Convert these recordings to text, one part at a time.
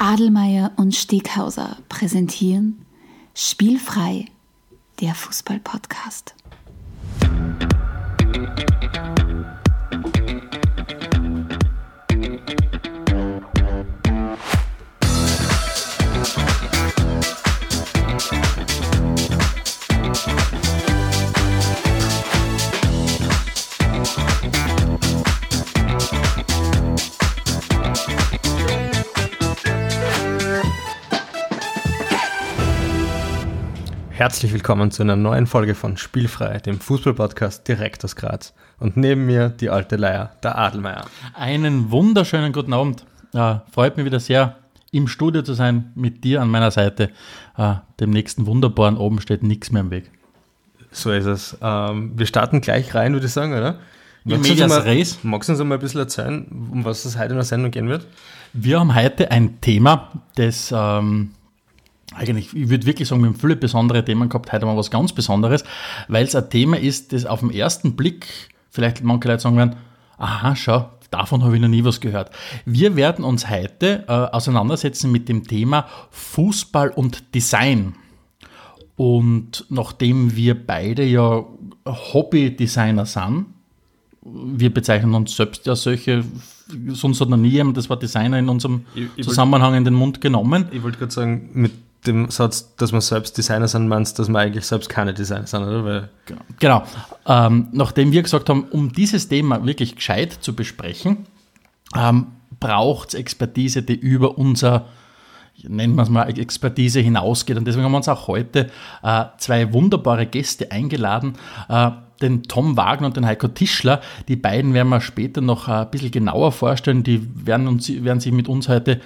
Adelmeier und Steghauser präsentieren Spielfrei, der Fußball-Podcast. Herzlich willkommen zu einer neuen Folge von Spielfrei, dem Fußballpodcast direkt aus Graz. Und neben mir die alte Leier, der Adelmeier. Einen wunderschönen guten Abend. Äh, freut mich wieder sehr, im Studio zu sein, mit dir an meiner Seite. Äh, dem nächsten Wunderbaren oben steht nichts mehr im Weg. So ist es. Ähm, wir starten gleich rein, würde ich sagen, oder? Magst du, uns magst du uns mal ein bisschen erzählen, um was es heute in der Sendung gehen wird? Wir haben heute ein Thema, das ähm, eigentlich, ich würde wirklich sagen, wir haben viele besondere Themen gehabt. Heute haben wir was ganz Besonderes, weil es ein Thema ist, das auf den ersten Blick vielleicht manche Leute sagen werden, aha, schau, davon habe ich noch nie was gehört. Wir werden uns heute äh, auseinandersetzen mit dem Thema Fußball und Design. Und nachdem wir beide ja Hobby-Designer sind, wir bezeichnen uns selbst als solche, sonst hat noch nie jemand das Wort Designer in unserem ich, ich Zusammenhang in den Mund genommen. Ich wollte gerade sagen, mit dem Satz, dass man selbst Designer sind, meinst dass man eigentlich selbst keine Designer sind, oder? Weil genau. genau. Ähm, nachdem wir gesagt haben, um dieses Thema wirklich gescheit zu besprechen, ähm, braucht es Expertise, die über unser, nennen wir es mal, Expertise hinausgeht. Und deswegen haben wir uns auch heute äh, zwei wunderbare Gäste eingeladen. Äh, den Tom Wagner und den Heiko Tischler. Die beiden werden wir später noch ein bisschen genauer vorstellen. Die werden, uns, werden sich mit uns heute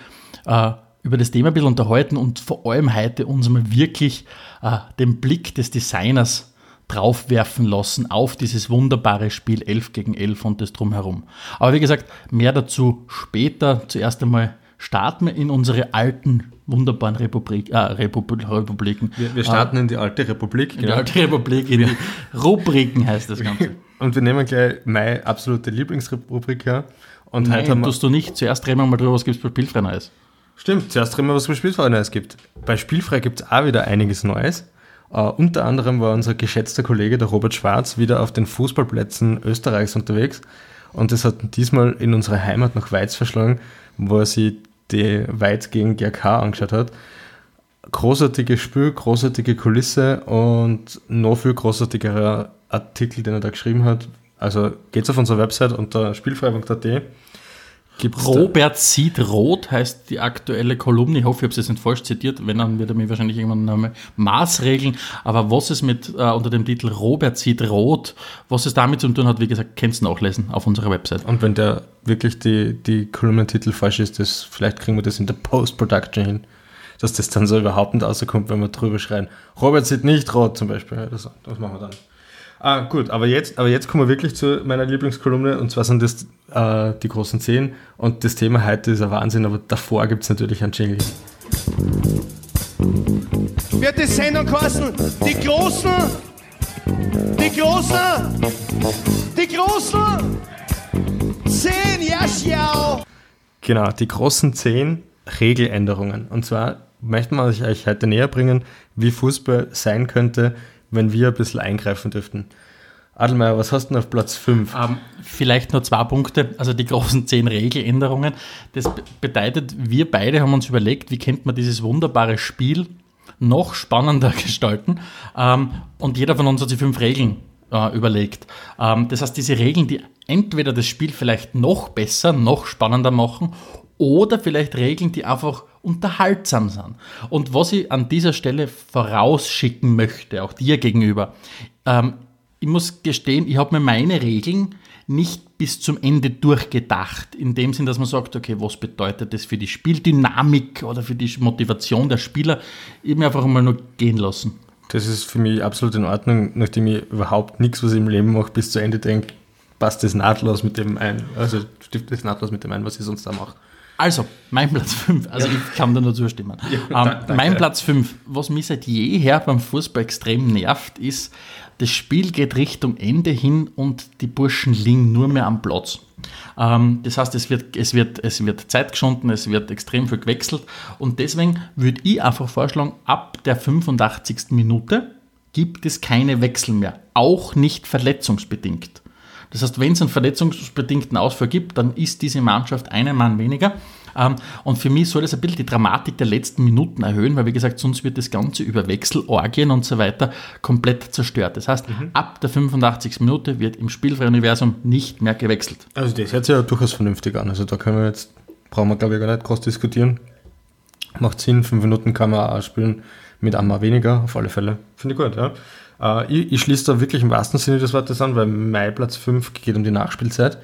äh, über das Thema ein bisschen unterhalten und vor allem heute uns mal wirklich äh, den Blick des Designers draufwerfen lassen auf dieses wunderbare Spiel 11 gegen 11 und das drumherum. Aber wie gesagt, mehr dazu später. Zuerst einmal starten wir in unsere alten wunderbaren Republik, äh, Republik, Republiken. Wir, wir starten äh, in die alte Republik. In genau. die alte Republik, in die Rubriken heißt das Ganze. Und wir nehmen gleich meine absolute Lieblingsrubrik her. Und Nein, heute haben wir, tust du nicht. Zuerst reden wir mal drüber, was gibt es bei Spielfrei Neues. Stimmt, zuerst reden wir, was bei Spielfrei Neues gibt. Bei Spielfrei gibt es auch wieder einiges Neues. Uh, unter anderem war unser geschätzter Kollege, der Robert Schwarz, wieder auf den Fußballplätzen Österreichs unterwegs. Und das hat diesmal in unsere Heimat nach Weiz verschlagen, wo er sich die Weiz gegen GRK angeschaut hat. Großartiges Spiel, großartige Kulisse und noch viel großartigerer Artikel, den er da geschrieben hat. Also geht's auf unsere Website unter spielfrei.at Gibt's Robert sieht rot heißt die aktuelle Kolumne. Ich hoffe, ich habe es jetzt nicht falsch zitiert. Wenn, dann wird er mir wahrscheinlich irgendwann einmal maßregeln. Aber was es mit äh, unter dem Titel Robert sieht rot, was es damit zu tun hat, wie gesagt, kannst du nachlesen auf unserer Website. Und wenn der wirklich die, die Kolumnentitel falsch ist, das, vielleicht kriegen wir das in der Post-Production hin. Dass das dann so überhaupt nicht rauskommt, wenn wir drüber schreien. Robert sieht nicht rot zum Beispiel. Das, das machen wir dann. Ah, gut, aber jetzt, aber jetzt kommen wir wirklich zu meiner Lieblingskolumne und zwar sind das äh, die großen Zehn und das Thema heute ist ein Wahnsinn, aber davor gibt es natürlich einen Jingle. Wird die Sendung kosten? Die Großen, die Großen, die Großen, Zehn, ja, schau. Genau, die großen Zehn Regeländerungen. Und zwar möchte man euch heute näher bringen, wie Fußball sein könnte, wenn wir ein bisschen eingreifen dürften. Adelmeier, was hast du denn auf Platz 5? Ähm, vielleicht nur zwei Punkte, also die großen zehn Regeländerungen. Das bedeutet, wir beide haben uns überlegt, wie könnte man dieses wunderbare Spiel noch spannender gestalten. Ähm, und jeder von uns hat sich fünf Regeln äh, überlegt. Ähm, das heißt, diese Regeln, die entweder das Spiel vielleicht noch besser, noch spannender machen oder vielleicht Regeln, die einfach unterhaltsam sind. Und was ich an dieser Stelle vorausschicken möchte, auch dir gegenüber, ähm, ich muss gestehen, ich habe mir meine Regeln nicht bis zum Ende durchgedacht, in dem Sinn, dass man sagt, okay, was bedeutet das für die Spieldynamik oder für die Motivation der Spieler? Ich habe mir einfach mal nur gehen lassen. Das ist für mich absolut in Ordnung, nachdem ich überhaupt nichts, was ich im Leben mache, bis zu Ende denke, passt das nahtlos mit dem ein, also stiftet das nahtlos mit dem ein, was ich sonst da mache. Also, mein Platz 5, also ich kann da nur zustimmen. ähm, mein Platz 5, was mich seit jeher beim Fußball extrem nervt, ist, das Spiel geht Richtung Ende hin und die Burschen liegen nur mehr am Platz. Ähm, das heißt, es wird, es, wird, es wird Zeit geschunden, es wird extrem viel gewechselt und deswegen würde ich einfach vorschlagen, ab der 85. Minute gibt es keine Wechsel mehr, auch nicht verletzungsbedingt. Das heißt, wenn es einen verletzungsbedingten Ausfall gibt, dann ist diese Mannschaft einen Mann weniger. Ähm, und für mich soll das ein bisschen die Dramatik der letzten Minuten erhöhen, weil wie gesagt, sonst wird das Ganze über Wechselorgien und so weiter komplett zerstört. Das heißt, mhm. ab der 85. Minute wird im spielfreien Universum nicht mehr gewechselt. Also das hört sich ja durchaus vernünftig an. Also da können wir jetzt, brauchen wir glaube ich gar nicht groß diskutieren. Macht Sinn, fünf Minuten kann man auch spielen mit einmal weniger, auf alle Fälle. Finde ich gut, ja. Äh, ich, ich schließe da wirklich im wahrsten Sinne des Wortes an, weil mein Platz 5 geht um die Nachspielzeit.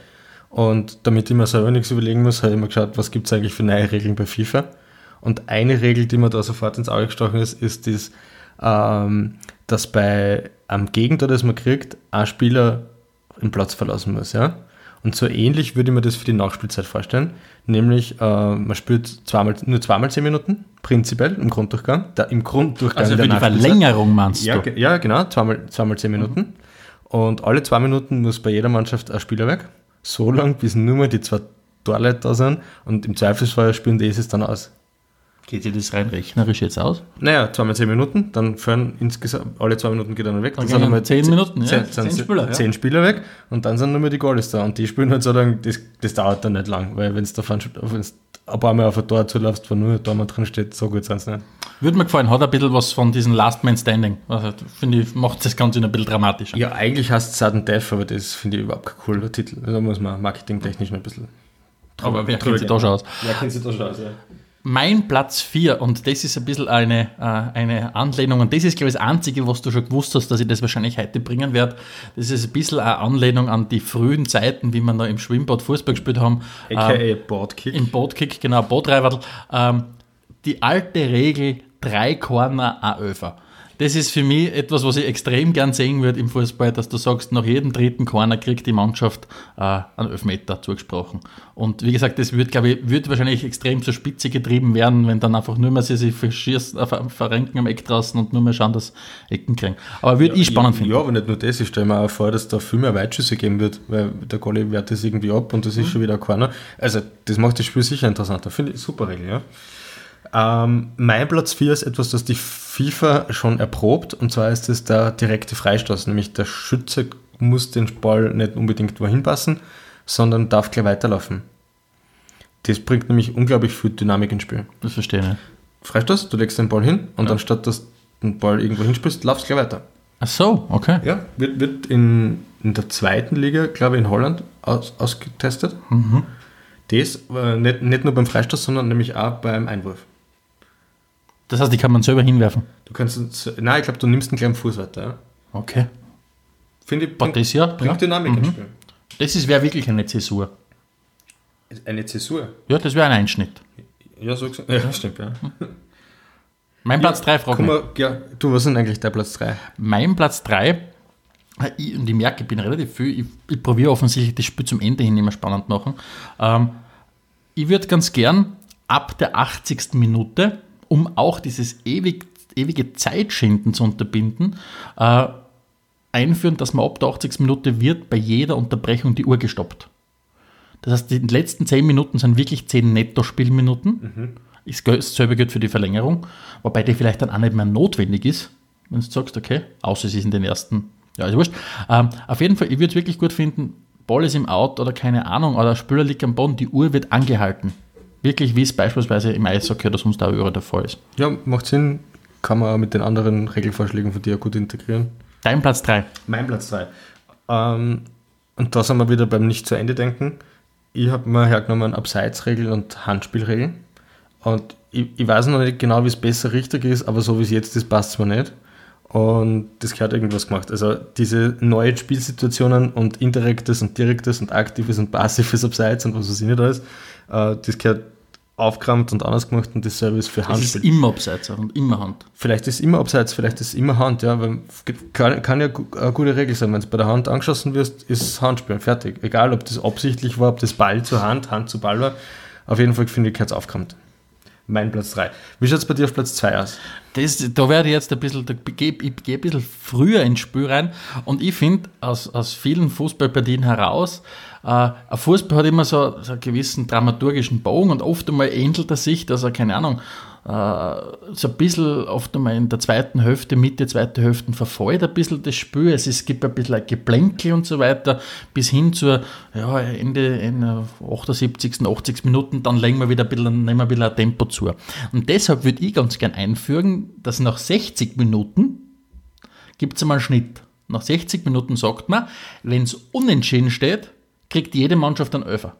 Und damit ich mir selber nichts überlegen muss, habe ich mir geschaut, was gibt es eigentlich für neue Regeln bei FIFA. Und eine Regel, die mir da sofort ins Auge gestochen ist, ist dies, ähm, dass bei einem Gegentor, das man kriegt, ein Spieler den Platz verlassen muss. Ja? Und so ähnlich würde ich mir das für die Nachspielzeit vorstellen. Nämlich, äh, man spielt zweimal, nur zweimal zehn Minuten, prinzipiell im Grunddurchgang. Da, Im Grunddurchgang also für die Verlängerung meinst ja, du? Ja, genau, zweimal, zweimal zehn Minuten. Mhm. Und alle zwei Minuten muss bei jeder Mannschaft ein Spieler weg. So lange, bis nur mehr die zwei Torleute da sind. Und im Zweifelsfall spielen die es dann aus. Geht dir das rein rechnerisch jetzt aus? Naja, zweimal zehn Minuten, dann fahren insgesamt, alle zwei Minuten geht dann weg. Dann dann sind zehn Minuten, zehn, ja. Zehn, Spieler, ja. zehn Spieler weg und dann sind nur mehr die Goalies da. Und die spielen halt so lange, das, das dauert dann nicht lang, weil wenn es da wenn's ein paar Mal auf ein Tor zulaufst, wo nur ein Tor drin steht, so gut sind es nicht. Würde mir gefallen, hat ein bisschen was von diesem Last Man Standing. Also, finde ich, macht das Ganze ein bisschen dramatischer. Ja, eigentlich heißt es Sudden Death, aber das finde ich überhaupt kein cooler Titel. Da muss man marketingtechnisch noch ein bisschen. Aber wer kennt sich da schon aus? Wer kennt sich da schon aus, ja. Mein Platz 4, und das ist ein bisschen eine, äh, eine Anlehnung, und das ist, glaube ich, das Einzige, was du schon gewusst hast, dass ich das wahrscheinlich heute bringen werde. Das ist ein bisschen eine Anlehnung an die frühen Zeiten, wie wir noch im Schwimmbad Fußball gespielt haben. A.k.a. Ähm, Boardkick. Im Boardkick, genau, Bootreiberl. Ähm, die alte Regel, drei Corner, ein Öfer das ist für mich etwas, was ich extrem gern sehen würde im Fußball, dass du sagst, nach jedem dritten Corner kriegt die Mannschaft äh, einen Elfmeter zugesprochen. Und wie gesagt, das wird, glaube ich, wird wahrscheinlich extrem zur Spitze getrieben werden, wenn dann einfach nur mehr sie sich verschießen, äh, verrenken am Eck draußen und nur mehr schauen, dass Ecken kriegen. Aber würde ja, ich spannend finden. Ja, aber nicht nur das, ich stelle mir auch vor, dass da viel mehr Weitschüsse geben wird, weil der Goalie wehrt das irgendwie ab und das ist mhm. schon wieder ein Corner. Also das macht das Spiel sicher interessanter. Finde ich super Regel, ja. Ähm, mein Platz 4 ist etwas, das die FIFA schon erprobt, und zwar ist es der direkte Freistoß, nämlich der Schütze muss den Ball nicht unbedingt wohin passen, sondern darf gleich weiterlaufen. Das bringt nämlich unglaublich viel Dynamik ins Spiel. Das verstehe ich. Freistoß, du legst den Ball hin und ja. anstatt dass du den Ball irgendwo hinspielst, laufst du gleich weiter. Ach so, okay. Ja, wird, wird in, in der zweiten Liga, glaube ich, in Holland aus, ausgetestet. Mhm. Das äh, nicht, nicht nur beim Freistoß, sondern nämlich auch beim Einwurf. Das heißt, die kann man selber hinwerfen? Du kannst, nein, ich glaube, du nimmst einen kleinen Fuß weiter. Ja. Okay. Finde ich, bringt, das ja, bringt ja. Dynamik mhm. ins Spiel. Das wäre wirklich eine Zäsur. Eine Zäsur? Ja, das wäre ein Einschnitt. Ja, so gesagt. Ja, stimmt, ja. Mein Platz 3, frag mich. Ja, du, was ist denn eigentlich der Platz 3? Mein Platz 3, ich, und ich merke, ich bin relativ viel, ich, ich probiere offensichtlich das Spiel zum Ende hin immer spannend machen. Ähm, ich würde ganz gern ab der 80. Minute um auch dieses ewig, ewige Zeitschinden zu unterbinden, äh, einführen, dass man ab der 80. Minute wird bei jeder Unterbrechung die Uhr gestoppt. Das heißt, die letzten 10 Minuten sind wirklich 10 Netto-Spielminuten. Mhm. Dasselbe gilt für die Verlängerung, wobei die vielleicht dann auch nicht mehr notwendig ist, wenn du sagst, okay, außer es ist in den ersten, ja, ist wurscht. Ähm, auf jeden Fall, ich würde es wirklich gut finden, Ball ist im Out oder keine Ahnung, oder Spieler liegt am Boden, die Uhr wird angehalten. Wirklich, wie es beispielsweise im Eishockey oder sonst auch überall der Fall ist. Ja, macht Sinn. Kann man auch mit den anderen Regelvorschlägen von dir gut integrieren. Dein Platz 3. Mein Platz 3. Ähm, und da sind wir wieder beim Nicht zu Ende denken. Ich habe mir hergenommen Abseitsregeln und Handspielregeln. Und ich, ich, weiß noch nicht genau, wie es besser richtig ist, aber so wie es jetzt ist, passt es mir nicht. Und das gehört irgendwas gemacht. Also diese neuen Spielsituationen und indirektes und direktes und aktives und passives Abseits und was weiß ich nicht alles, äh, das gehört aufgerammt und anders gemacht und dasselbe ist für Hand. Es ist immer Abseits und immer Hand. Vielleicht ist es immer Abseits, vielleicht ist es immer Hand, ja, weil kann, kann ja eine gute Regel sein, wenn es bei der Hand angeschossen wirst, ist Handspielen, fertig. Egal, ob das absichtlich war, ob das Ball zur Hand, Hand zu Ball war, Auf jeden Fall finde ich, gehört aufkommt. Mein Platz 3. Wie schaut es bei dir auf Platz 2 aus? Das, da werde ich jetzt ein bisschen, ich gehe ein bisschen früher ins Spiel rein und ich finde aus, aus vielen Fußballpartien heraus, äh, ein Fußball hat immer so, so einen gewissen dramaturgischen Bogen und oft einmal ähnelt er sich, dass er, keine Ahnung, äh, so ein bisschen oft einmal in der zweiten Hälfte, Mitte, zweite Hälfte verfällt ein bisschen das Spiel. Es, ist, gibt ein bisschen ein Geplänkel und so weiter, bis hin zur ja, Ende, Ende 78., 80. Minuten, dann legen wir wieder ein bisschen, nehmen wir wieder ein Tempo zu. Und deshalb würde ich ganz gern einfügen, dass nach 60 Minuten gibt es einmal einen Schnitt. Nach 60 Minuten sagt man, wenn es unentschieden steht, kriegt jede Mannschaft einen Öfer.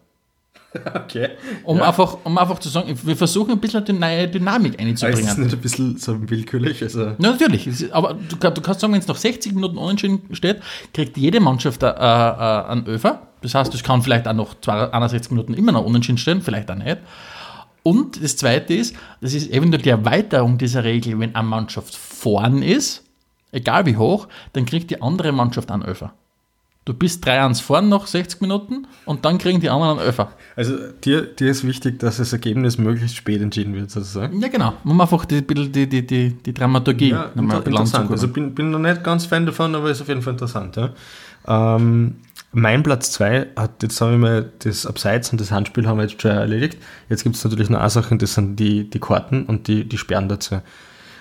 Okay. Um, ja. einfach, um einfach zu sagen, wir versuchen ein bisschen eine neue Dynamik einzubringen. Aber ist das nicht ein bisschen so willkürlich? Also ja, natürlich. Aber du, du kannst sagen, wenn es nach 60 Minuten unentschieden steht, kriegt jede Mannschaft äh, äh, einen Öfer. Das heißt, es kann vielleicht auch noch 61 Minuten immer noch unentschieden stehen, vielleicht auch nicht. Und das Zweite ist, das ist eventuell die Erweiterung dieser Regel, wenn eine Mannschaft vorn ist, egal wie hoch, dann kriegt die andere Mannschaft einen Öfer. Du bist 3-1 vorn nach 60 Minuten und dann kriegen die anderen einen Öfer. Also dir, dir ist wichtig, dass das Ergebnis möglichst spät entschieden wird, sozusagen? Ja, genau. Muss einfach die, die, die, die, die Dramaturgie ja, inter interessant. Also bin, bin noch nicht ganz Fan davon, aber ist auf jeden Fall interessant. Ja. Ähm, mein Platz 2 hat, jetzt haben wir mal das Abseits und das Handspiel haben wir jetzt schon erledigt. Jetzt gibt es natürlich noch eine Sachen, das sind die, die Karten und die, die Sperren dazu.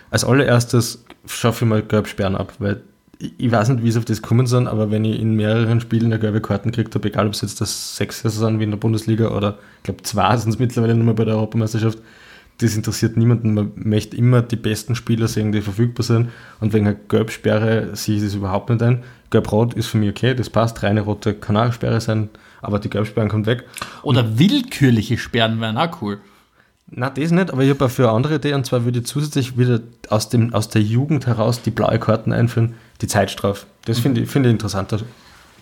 Als allererstes schaffe ich mal Gelb-Sperren ab, weil ich weiß nicht, wie sie auf das kommen sind, aber wenn ich in mehreren Spielen eine gelbe Karten gekriegt habe, egal ob es jetzt das sechste sind wie in der Bundesliga oder ich glaube zwei sind es mittlerweile nur mal bei der Europameisterschaft, das interessiert niemanden. Man möchte immer die besten Spieler sehen, die verfügbar sind und wegen einer Gelbsperre sehe ich das überhaupt nicht ein. Gelb-Rot ist für mich okay, das passt, reine rote Kanalsperre sein, aber die Gelbsperren kommt weg. Oder willkürliche Sperren wären auch cool. Na, das nicht, aber ich habe für eine andere Idee und zwar würde ich zusätzlich wieder aus, dem, aus der Jugend heraus die blaue Karten einführen, die Zeitstrafe. Das finde ich, find ich interessanter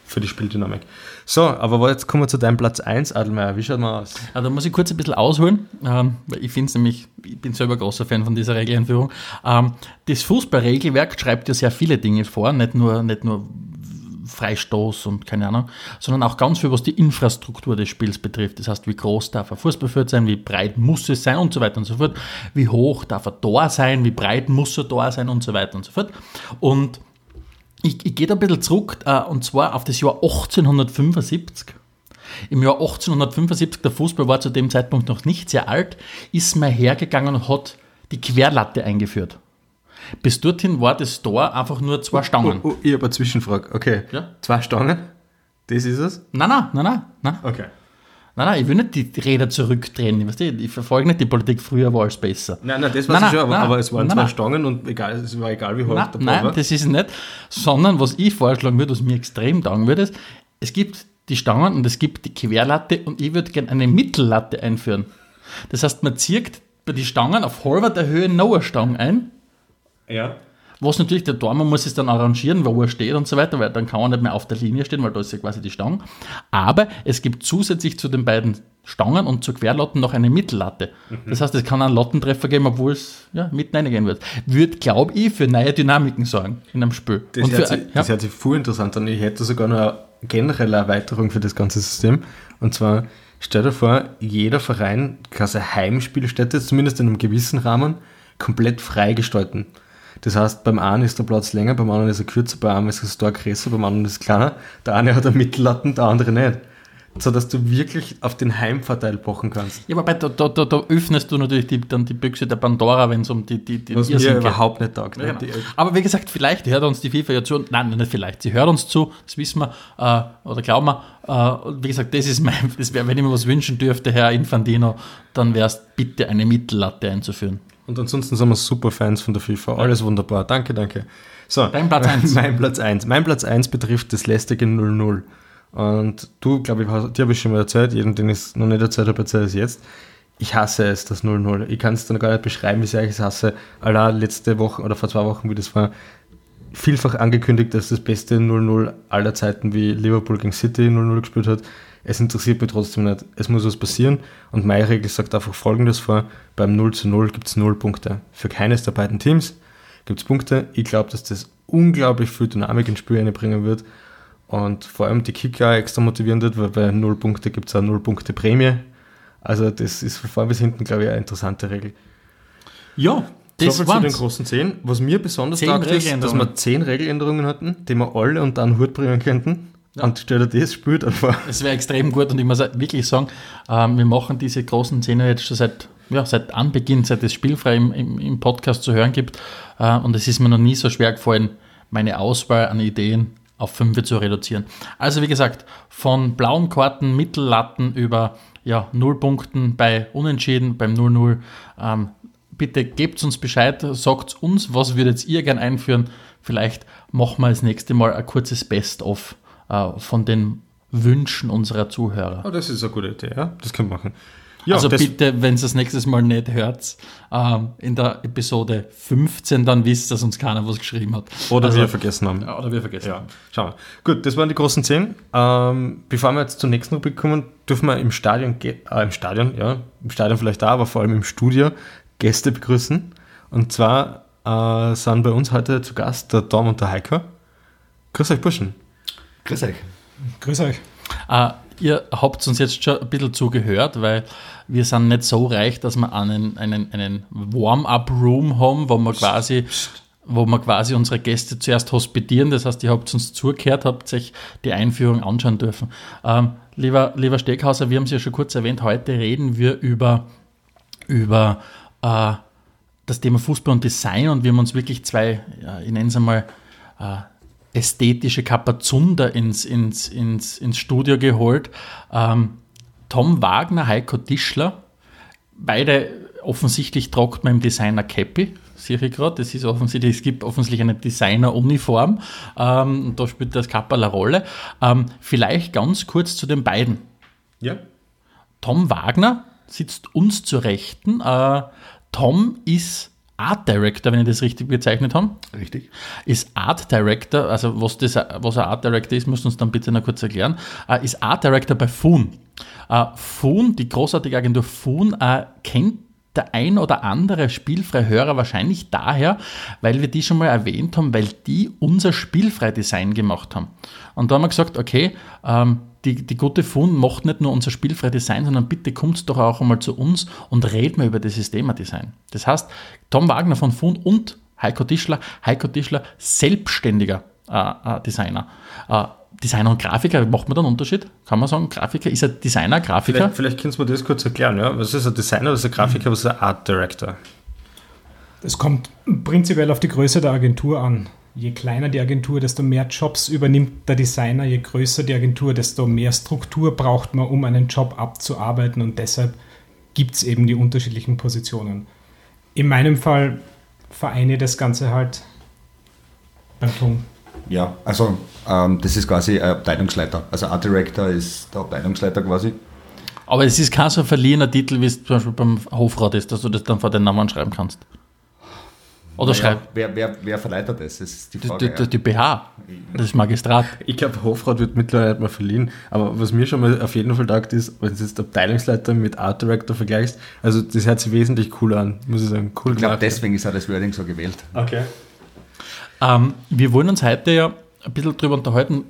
für die Spieldynamik. So, aber jetzt kommen wir zu deinem Platz 1, Adelmeier. Wie schaut man aus? Ja, da muss ich kurz ein bisschen ausholen, ähm, weil ich finde es nämlich, ich bin selber großer Fan von dieser Regeleinführung. Ähm, das Fußballregelwerk schreibt ja sehr viele Dinge vor, nicht nur, nicht nur Freistoß und keine Ahnung, sondern auch ganz viel, was die Infrastruktur des Spiels betrifft. Das heißt, wie groß darf ein Fußballfeld sein, wie breit muss es sein und so weiter und so fort. Wie hoch darf ein Tor sein, wie breit muss ein Tor sein und so weiter und so fort. Und ich, ich gehe da ein bisschen zurück, äh, und zwar auf das Jahr 1875. Im Jahr 1875, der Fußball war zu dem Zeitpunkt noch nicht sehr alt, ist man hergegangen und hat die Querlatte eingeführt. Bis dorthin war das Tor einfach nur zwei Stangen. Oh, oh, ich habe eine Zwischenfrage. Okay. Ja? Zwei Stangen? Das ist es? Nein, nein, nein, nein. nein. Okay. Nein, nein, ich will nicht die Räder zurückdrehen. Ich, ich verfolge nicht die Politik, früher war alles besser. Nein, nein, das weiß nein, ich schon, nein, aber, es waren nein, zwei Stangen und egal, es war egal, wie hoch nein, der Nein, war. das ist nicht. Sondern was ich vorschlagen würde, was mir extrem taugen würde, ist, es gibt die Stangen und es gibt die Querlatte und ich würde gerne eine Mittellatte einführen. Das heißt, man zieht bei die Stangen auf halber der Höhe noch eine Stange ein ja. Was natürlich der Tormann muss es dann arrangieren, wo er steht und so weiter, weil dann kann er nicht mehr auf der Linie stehen, weil da ist ja quasi die Stange. Aber es gibt zusätzlich zu den beiden Stangen und zu Querlotten noch eine Mittellatte. Mhm. Das heißt, es kann einen Lottentreffer geben, obwohl es ja, mitten reingehen wird. Wird, glaube ich, für neue Dynamiken sorgen in einem Spiel. Das, und hört, für, sich, ja. das hört sich voll interessant an. Ich hätte sogar noch eine generelle Erweiterung für das ganze System. Und zwar, stell dir vor, jeder Verein kann seine Heimspielstätte, zumindest in einem gewissen Rahmen, komplett frei gestalten. Das heißt, beim einen ist der Platz länger, beim anderen ist er kürzer, beim einen ist das Tor größer, beim anderen ist es kleiner. Der eine hat einen Mittellatten, der andere nicht. So dass du wirklich auf den Heimvorteil pochen kannst. Ja, aber da, da, da, da öffnest du natürlich die, dann die Büchse der Pandora, wenn es um die, die, die Was mir geht. überhaupt nicht taugt. Ja, genau. Aber wie gesagt, vielleicht hört uns die FIFA ja zu. Nein, nicht vielleicht. Sie hört uns zu, das wissen wir äh, oder glauben wir. Äh, wie gesagt, das ist mein, das wär, wenn ich mir was wünschen dürfte, Herr Infantino, dann wäre es bitte eine Mittellatte einzuführen. Und ansonsten sind wir super Fans von der FIFA. Alles wunderbar. Danke, danke. So, Dein Platz 1. Mein Platz 1. Mein Platz 1 betrifft das lästige 0-0. Und du, glaube ich, dir habe ich schon mal erzählt, jeden, den ich es noch nicht erzählt habe, erzähle es jetzt. Ich hasse es, das 0-0. Ich kann es dann gar nicht beschreiben, wie sehr ich es hasse. Allein letzte Woche oder vor zwei Wochen, wie das war, vielfach angekündigt, dass das beste 0-0 aller Zeiten, wie Liverpool gegen City 0-0 gespielt hat, es interessiert mich trotzdem nicht. Es muss was passieren. Und meine Regel sagt einfach folgendes vor: Beim 0 zu 0 gibt es 0 Punkte. Für keines der beiden Teams gibt es Punkte. Ich glaube, dass das unglaublich viel Dynamik ins Spiel einbringen wird. Und vor allem die Kicker extra motivieren wird, weil bei 0 Punkte gibt es auch 0 Punkte Prämie. Also das ist von vorn bis hinten, glaube ich, eine interessante Regel. Ja, das so viel zu den großen zehn. Was mir besonders taugt ist, dass wir zehn Regeländerungen hatten, die wir alle unter einen Hut bringen könnten. Und stell dir das Spiel dann vor. Es wäre extrem gut und ich muss wirklich sagen, ähm, wir machen diese großen Szenen jetzt schon seit, ja, seit Anbeginn, seit es spielfrei im, im, im Podcast zu hören gibt. Äh, und es ist mir noch nie so schwer gefallen, meine Auswahl an Ideen auf fünf zu reduzieren. Also wie gesagt, von blauen Karten, Mittellatten über ja, Nullpunkten bei Unentschieden, beim 0-0. Ähm, bitte gebt uns Bescheid, sagt uns, was würdet ihr gern einführen. Vielleicht machen wir das nächste Mal ein kurzes Best-of äh, von den Wünschen unserer Zuhörer. Oh, das ist eine gute Idee, ja. Das können wir machen. Ja, also bitte, wenn ihr das nächstes Mal nicht hört, ähm, in der Episode 15, dann wisst, dass uns keiner was geschrieben hat. Oder also, wir vergessen haben. Oder wir vergessen. Ja, schauen wir. Gut, das waren die großen zehn. Ähm, bevor wir jetzt zur nächsten Rubrik kommen, dürfen wir im Stadion, äh, im Stadion, ja, im Stadion vielleicht da, aber vor allem im Studio Gäste begrüßen. Und zwar äh, sind bei uns heute zu Gast der Tom und der Heiko. Grüß euch, Burschen. Grüß euch. Grüß euch. Äh, ihr habt uns jetzt schon ein bisschen zugehört, weil wir sind nicht so reich, dass wir einen, einen, einen Warm-up-Room haben, wo wir quasi wo wir quasi unsere Gäste zuerst hospitieren. Das heißt, ihr habt uns zugehört, habt euch die Einführung anschauen dürfen. Ähm, lieber, lieber Steckhauser, wir haben es ja schon kurz erwähnt, heute reden wir über, über äh, das Thema Fußball und Design und wir haben uns wirklich zwei, ja, ich nenne es einmal, äh, ästhetische Kapazunder ins, ins, ins, ins Studio geholt. Ähm, Tom Wagner, Heiko Tischler, beide offensichtlich tragt man im Designer Cappy, sehe ich gerade. Das ist offensichtlich, es gibt offensichtlich eine Designer-Uniform. Ähm, und da spielt das Kapperl eine Rolle. Ähm, vielleicht ganz kurz zu den beiden. Ja. Tom Wagner sitzt uns zur Rechten. Äh, Tom ist Art Director, wenn ich das richtig bezeichnet habe. Richtig. Ist Art Director, also was, das, was ein Art Director ist, müsst ihr uns dann bitte noch kurz erklären, äh, ist Art Director bei Foon. Äh, Foon, die großartige Agentur Foon, äh, kennt der ein oder andere Spielfreihörer wahrscheinlich daher, weil wir die schon mal erwähnt haben, weil die unser Spielfrei-Design gemacht haben. Und da haben wir gesagt, okay, ähm, die, die gute Fun macht nicht nur unser Spielfrei-Design, sondern bitte kommt doch auch einmal zu uns und redet mal über dieses Thema Design. Das heißt, Tom Wagner von Fun und Heiko Tischler, Heiko Tischler, selbstständiger äh, äh, Designer. Äh, Designer und Grafiker, macht man da einen Unterschied? Kann man sagen, Grafiker, ist er Designer, Grafiker? Vielleicht, vielleicht kannst du mir das kurz erklären. Ja? Was ist ein Designer, was ist ein Grafiker, was ist ein Art Director? Es kommt prinzipiell auf die Größe der Agentur an. Je kleiner die Agentur, desto mehr Jobs übernimmt der Designer. Je größer die Agentur, desto mehr Struktur braucht man, um einen Job abzuarbeiten. Und deshalb gibt es eben die unterschiedlichen Positionen. In meinem Fall vereine ich das Ganze halt beim Ton. Ja, also ähm, das ist quasi ein Abteilungsleiter. Also Art Director ist der Abteilungsleiter quasi. Aber es ist kein so verliehener Titel, wie es zum Beispiel beim Hofrat ist, dass du das dann vor den Namen schreiben kannst. Oder Naja, schreib wer, wer, wer verleitet das? Das ist die Frage. die, die, die BH, das Magistrat. Ich glaube, Hofrat wird mittlerweile nicht mehr verliehen. Aber was mir schon mal auf jeden Fall taugt ist, wenn du jetzt Abteilungsleiter mit Art Director vergleichst, also das hört sich wesentlich cooler an, muss ich sagen. Cool ich glaube, deswegen ist auch das Wording so gewählt. Okay. Ähm, wir wollen uns heute ja ein bisschen drüber unterhalten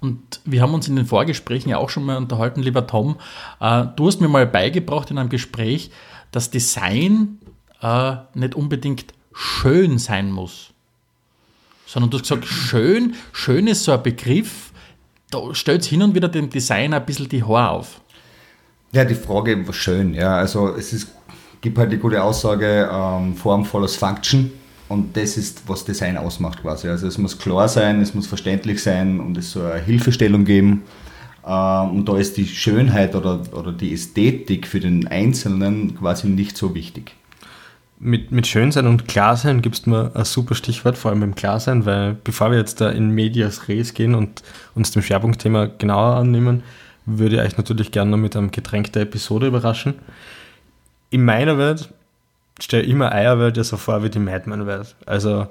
und wir haben uns in den Vorgesprächen ja auch schon mal unterhalten, lieber Tom. Äh, du hast mir mal beigebracht in einem Gespräch, dass Design äh, nicht unbedingt schön sein muss, sondern du hast gesagt, schön, schön ist so ein Begriff, da stellt hin und wieder dem Designer ein bisschen die Haare auf. Ja, die Frage war schön. Ja, also es ist, gibt halt die gute Aussage, ähm, Form follows Function. Und das ist, was Design ausmacht quasi. Also es muss klar sein, es muss verständlich sein und es soll eine Hilfestellung geben. Ähm, und da ist die Schönheit oder, oder die Ästhetik für den Einzelnen quasi nicht so wichtig. Mit, mit Schönsein und Klarsein gibst mir ein super Stichwort, vor allem beim Klarsein, weil bevor wir jetzt da in Medias Res gehen und uns dem Schwerpunktthema genauer annehmen, würde ich euch natürlich gerne noch mit einem Getränk der Episode überraschen. In meiner Welt stelle ich immer Eierwelt ja so vor wie die Madman-Welt. Also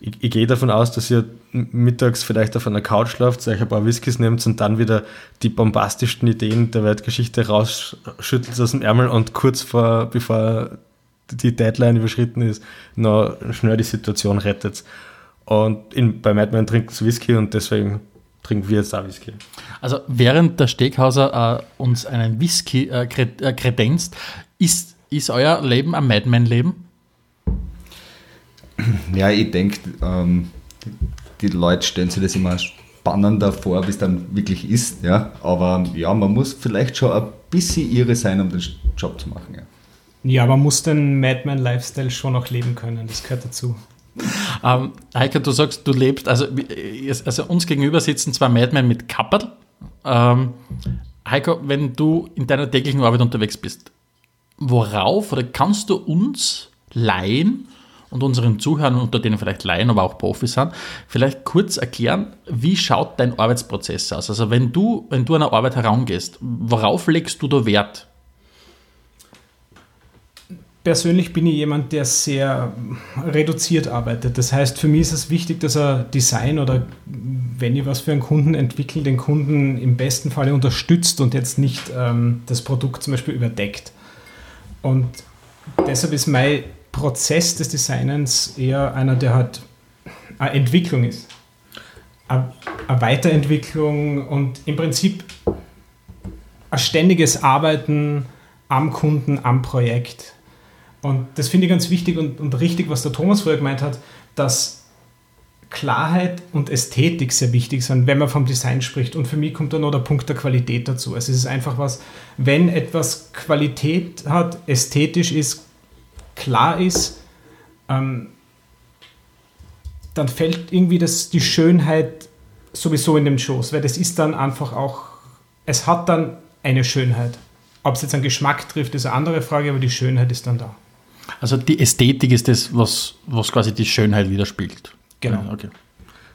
ich, ich gehe davon aus, dass ihr mittags vielleicht auf einer Couch schlaft, euch ein paar Whiskys nehmt und dann wieder die bombastischsten Ideen der Weltgeschichte rausschüttelt aus dem Ärmel und kurz vor, bevor die Deadline überschritten ist, noch schnell die Situation rettet. Und in, bei Madman trinkt es Whisky und deswegen trinken wir jetzt auch Whisky. Also während der Steakhauser äh, uns einen Whisky äh, äh, kredenzt, ist, ist euer Leben ein Madman-Leben? Ja, ich denke, ähm, die Leute stellen sich das immer spannender vor, wie es dann wirklich ist. Ja? Aber ja, man muss vielleicht schon ein bisschen irre sein, um den Job zu machen. Ja. Ja, man muss den Madman-Lifestyle schon auch leben können, das gehört dazu. Ähm, Heike, du sagst, du lebst, also, äh, also uns gegenüber sitzen zwei Madmen mit Kapperl. Ähm, Heiko, wenn du in deiner täglichen Arbeit unterwegs bist, worauf oder kannst du uns Laien und unseren Zuhörern, unter denen vielleicht Laien, aber auch Profis sind, vielleicht kurz erklären, wie schaut dein Arbeitsprozess aus? Also wenn du, wenn du an eine Arbeit herangehst, worauf legst du da Wert? Persönlich bin ich jemand, der sehr reduziert arbeitet. Das heißt, für mich ist es wichtig, dass er Design oder wenn ich was für einen Kunden entwickle, den Kunden im besten Falle unterstützt und jetzt nicht ähm, das Produkt zum Beispiel überdeckt. Und deshalb ist mein Prozess des Designens eher einer, der halt eine Entwicklung ist. Eine eine Weiterentwicklung und im Prinzip ein ständiges Arbeiten am Kunden, am Projekt. Und das finde ich ganz wichtig und, und richtig, was der Thomas vorher gemeint hat, dass Klarheit und Ästhetik sehr wichtig sind, wenn man vom Design spricht. Und für mich kommt dann noch der Punkt der Qualität dazu. Also es ist einfach was, wenn etwas Qualität hat, ästhetisch ist, klar ist, ähm, dann fällt irgendwie das, die Schönheit sowieso in den Schoß, weil das ist dann einfach auch, es hat dann eine Schönheit. Ob es jetzt einen Geschmack trifft, ist eine andere Frage, aber die Schönheit ist dann da. Also die Ästhetik ist das, was, was quasi die Schönheit widerspiegelt. Genau. Ja, okay.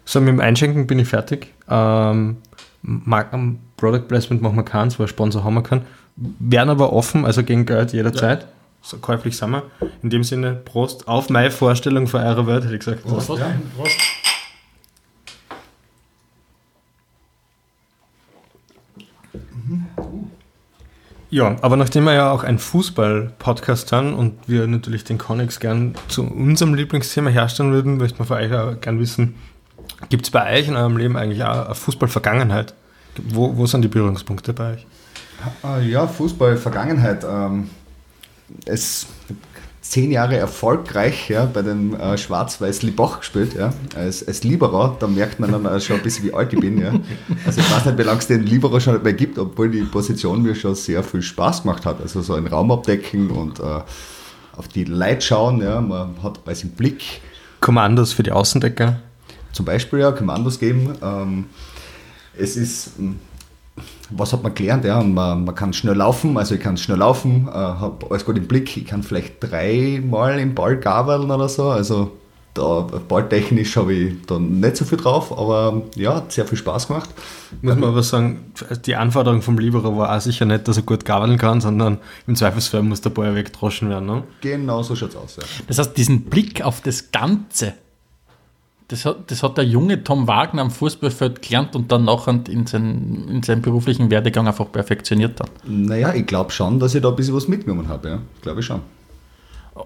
So, mit dem Einschenken bin ich fertig. Ähm, Marken, Product Placement machen wir keins, weil Sponsor haben wir keinen. Werden aber offen, also gegen Geld jederzeit. So käuflich sind wir. In dem Sinne, Prost auf meine Vorstellung von eurer Welt, hätte ich gesagt. Prost. Ja, aber nachdem wir ja auch ein Fußball-Podcast haben und wir natürlich den Connex gern zu unserem Lieblingsthema herstellen würden, möchten wir von euch auch gern wissen, gibt es bei euch in eurem Leben eigentlich auch eine Fußball-Vergangenheit? Wo, wo sind die Berührungspunkte bei euch? Ah, Ja, Fußball, Vergangenheit. Ähm, es zehn Jahre erfolgreich ja, bei den äh, Schwarz-Weiß Liboch gespielt, ja, als, als Libero. Da merkt man dann schon ein bisschen, wie alt ich bin. Ja. Also ich weiß nicht, wie lange es den Libero schon nicht mehr gibt, obwohl die Position mir schon sehr viel Spaß gemacht hat. Also so ein Raum abdecken und äh, auf die Leute schauen. Ja. Man hat alles im Blick. Kommandos für die Außendecker. Zum Beispiel ja Kommandos geben. Ähm, es ist, mh, was hat man gelernt? Ja, man, man kann schnell laufen, also ich kann schnell laufen, äh, habe alles gut im Blick. Ich kann vielleicht dreimal im Ball gabeln oder so. Also da balltechnisch habe ich da nicht so viel drauf, aber ja, hat sehr viel Spaß gemacht. Muss man aber sagen, die Anforderung vom Libero war auch sicher nicht, dass er gut gabeln kann, sondern im Zweifelsfall muss der Ball wegdroschen werden. Ne? Genau so schaut es aus. Ja. Das heißt, diesen Blick auf das Ganze, das hat, das hat der junge Tom Wagner am Fußballfeld gelernt und dann nachher in, sein, in seinem beruflichen Werdegang einfach perfektioniert hat. Naja, ich glaube schon, dass ich da ein bisschen was mitgenommen habe. Ja. Glaube ich schon.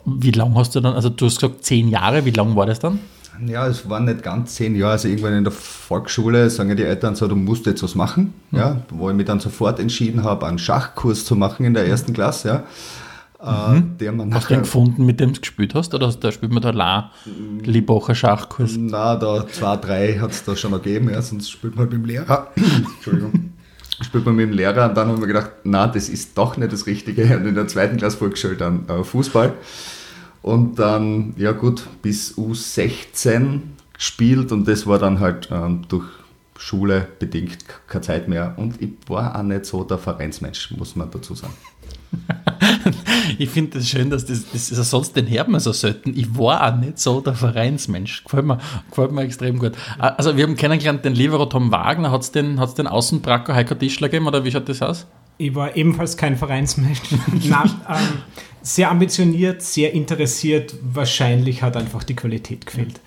Wie lange hast du dann, also du hast gesagt zehn Jahre, wie lang war das dann? Ja, es waren nicht ganz zehn Jahre. Also irgendwann in der Volksschule sagen ja die Eltern so, du musst jetzt was machen. Ja, wo ich mich dann sofort entschieden habe, einen Schachkurs zu machen in der ersten Klasse. Ja. Äh, der man Hast du den gefunden, mit dem du gespielt hast? Oder da spielt man da allein Libacher Schachkurs? Na, da zwei, drei hat es da schon noch gegeben, ja, sonst spielt man mit dem Lehrer. Entschuldigung. Spielt man mit dem Lehrer und dann haben wir gedacht, na, das ist doch nicht das Richtige. Und in der zweiten Klasse Volksschule dann äh, Fußball. Und dann, ja gut, bis U16 gespielt und das war dann halt ähm, durch Schule bedingt keine Zeit mehr. Und ich war auch nicht so der Vereinsmensch, muss man dazu sagen. Ich finde das schön, dass das, das ist, sonst den hört so selten. Ich war auch nicht so der Vereinsmensch. Gefällt mir, gefällt mir extrem gut. Also wir haben kennengelernt den Libero Tom Wagner. Hat es den, hat's den Außenbracker Heiko Tischler gegeben oder wie schaut das aus? Ich war ebenfalls kein Vereinsmensch. Nein, ähm, sehr ambitioniert, sehr interessiert. Wahrscheinlich hat einfach die Qualität gefehlt.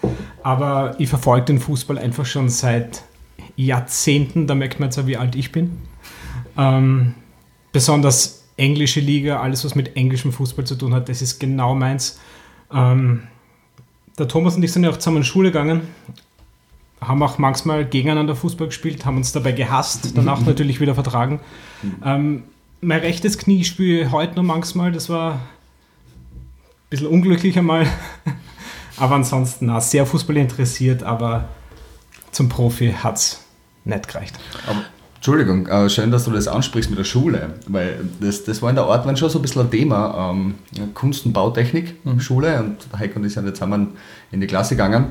Aber ich verfolge den Fußball einfach schon seit Jahrzehnten. Da merkt man jetzt auch, wie alt ich bin. Ähm, besonders englische Liga, alles was mit englischem Fußball zu tun hat, das ist genau meins. Ähm, der Thomas und ich sind ja auch zusammen in Schule gegangen, haben auch manchmal gegeneinander Fußball gespielt, haben uns dabei gehasst, danach natürlich wieder vertragen. Ähm, mein rechtes Knie spiele ich heute noch manchmal, das war ein bisschen unglücklich einmal. aber ansonsten na, sehr Fußball interessiert, aber zum Profi hat es nicht gereicht. Aber, Entschuldigung, äh, schön, dass du das ansprichst mit der Schule, weil das, das war in der Art schon so ein bisschen ein Thema. Ähm, Kunst- und Bautechnik, Schule und Heiko und ich sind jetzt einmal in die Klasse gegangen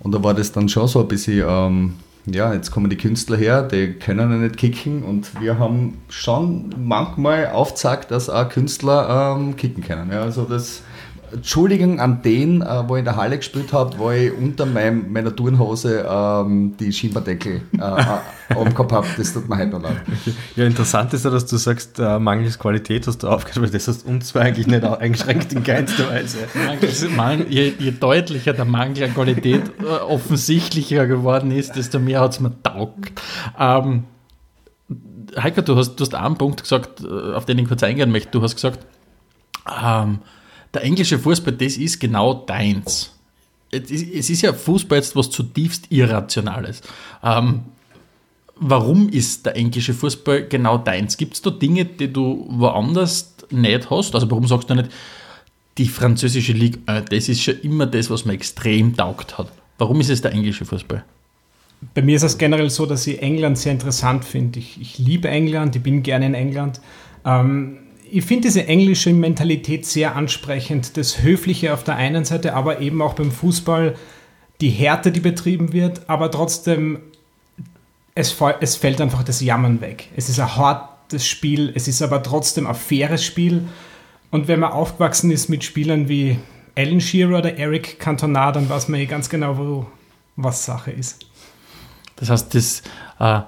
und da war das dann schon so ein bisschen, ähm, ja, jetzt kommen die Künstler her, die können ja nicht kicken und wir haben schon manchmal aufgezeigt, dass auch Künstler ähm, kicken können. Ja, also das, Entschuldigung an den, äh, wo ich in der Halle gespielt habe, wo ich unter meinem, meiner Turnhose ähm, die Schienberdeckel äh, äh, oben gehabt habe. Das tut mir heute noch leid. Ja, interessant ist ja, dass du sagst, äh, mangels Qualität hast du aufgehört, weil das hast uns zwar eigentlich nicht eingeschränkt in keinster Weise. Mangel- je, je deutlicher der Mangel an Qualität äh, offensichtlicher geworden ist, desto mehr hat es mir taugt. Ähm, Heiko, du hast, du hast einen Punkt gesagt, äh, auf den ich kurz eingehen möchte. Du hast gesagt, ähm, der englische Fußball, das ist genau deins. Es ist, ja Fußball jetzt was zutiefst Irrationales. Ähm, warum ist der englische Fußball genau deins? Gibt es da Dinge, die du woanders nicht hast? Also warum sagst du nicht, die französische Liga, äh, das ist schon immer das, was mir extrem taugt hat. Warum ist es der englische Fußball? Bei mir ist es generell so, dass ich England sehr interessant finde. Ich, ich liebe England, ich bin gerne in England. Ähm, ich finde diese englische Mentalität sehr ansprechend. Das Höfliche auf der einen Seite, aber eben auch beim Fußball die Härte, die betrieben wird, aber trotzdem, es, es fällt einfach das Jammern weg. Es ist ein hartes Spiel, es ist aber trotzdem ein faires Spiel. Und wenn man aufgewachsen ist mit Spielern wie Alan Shearer oder Eric Cantona, dann weiß man eh ganz genau, wo, was Sache ist. Das heißt, das, äh,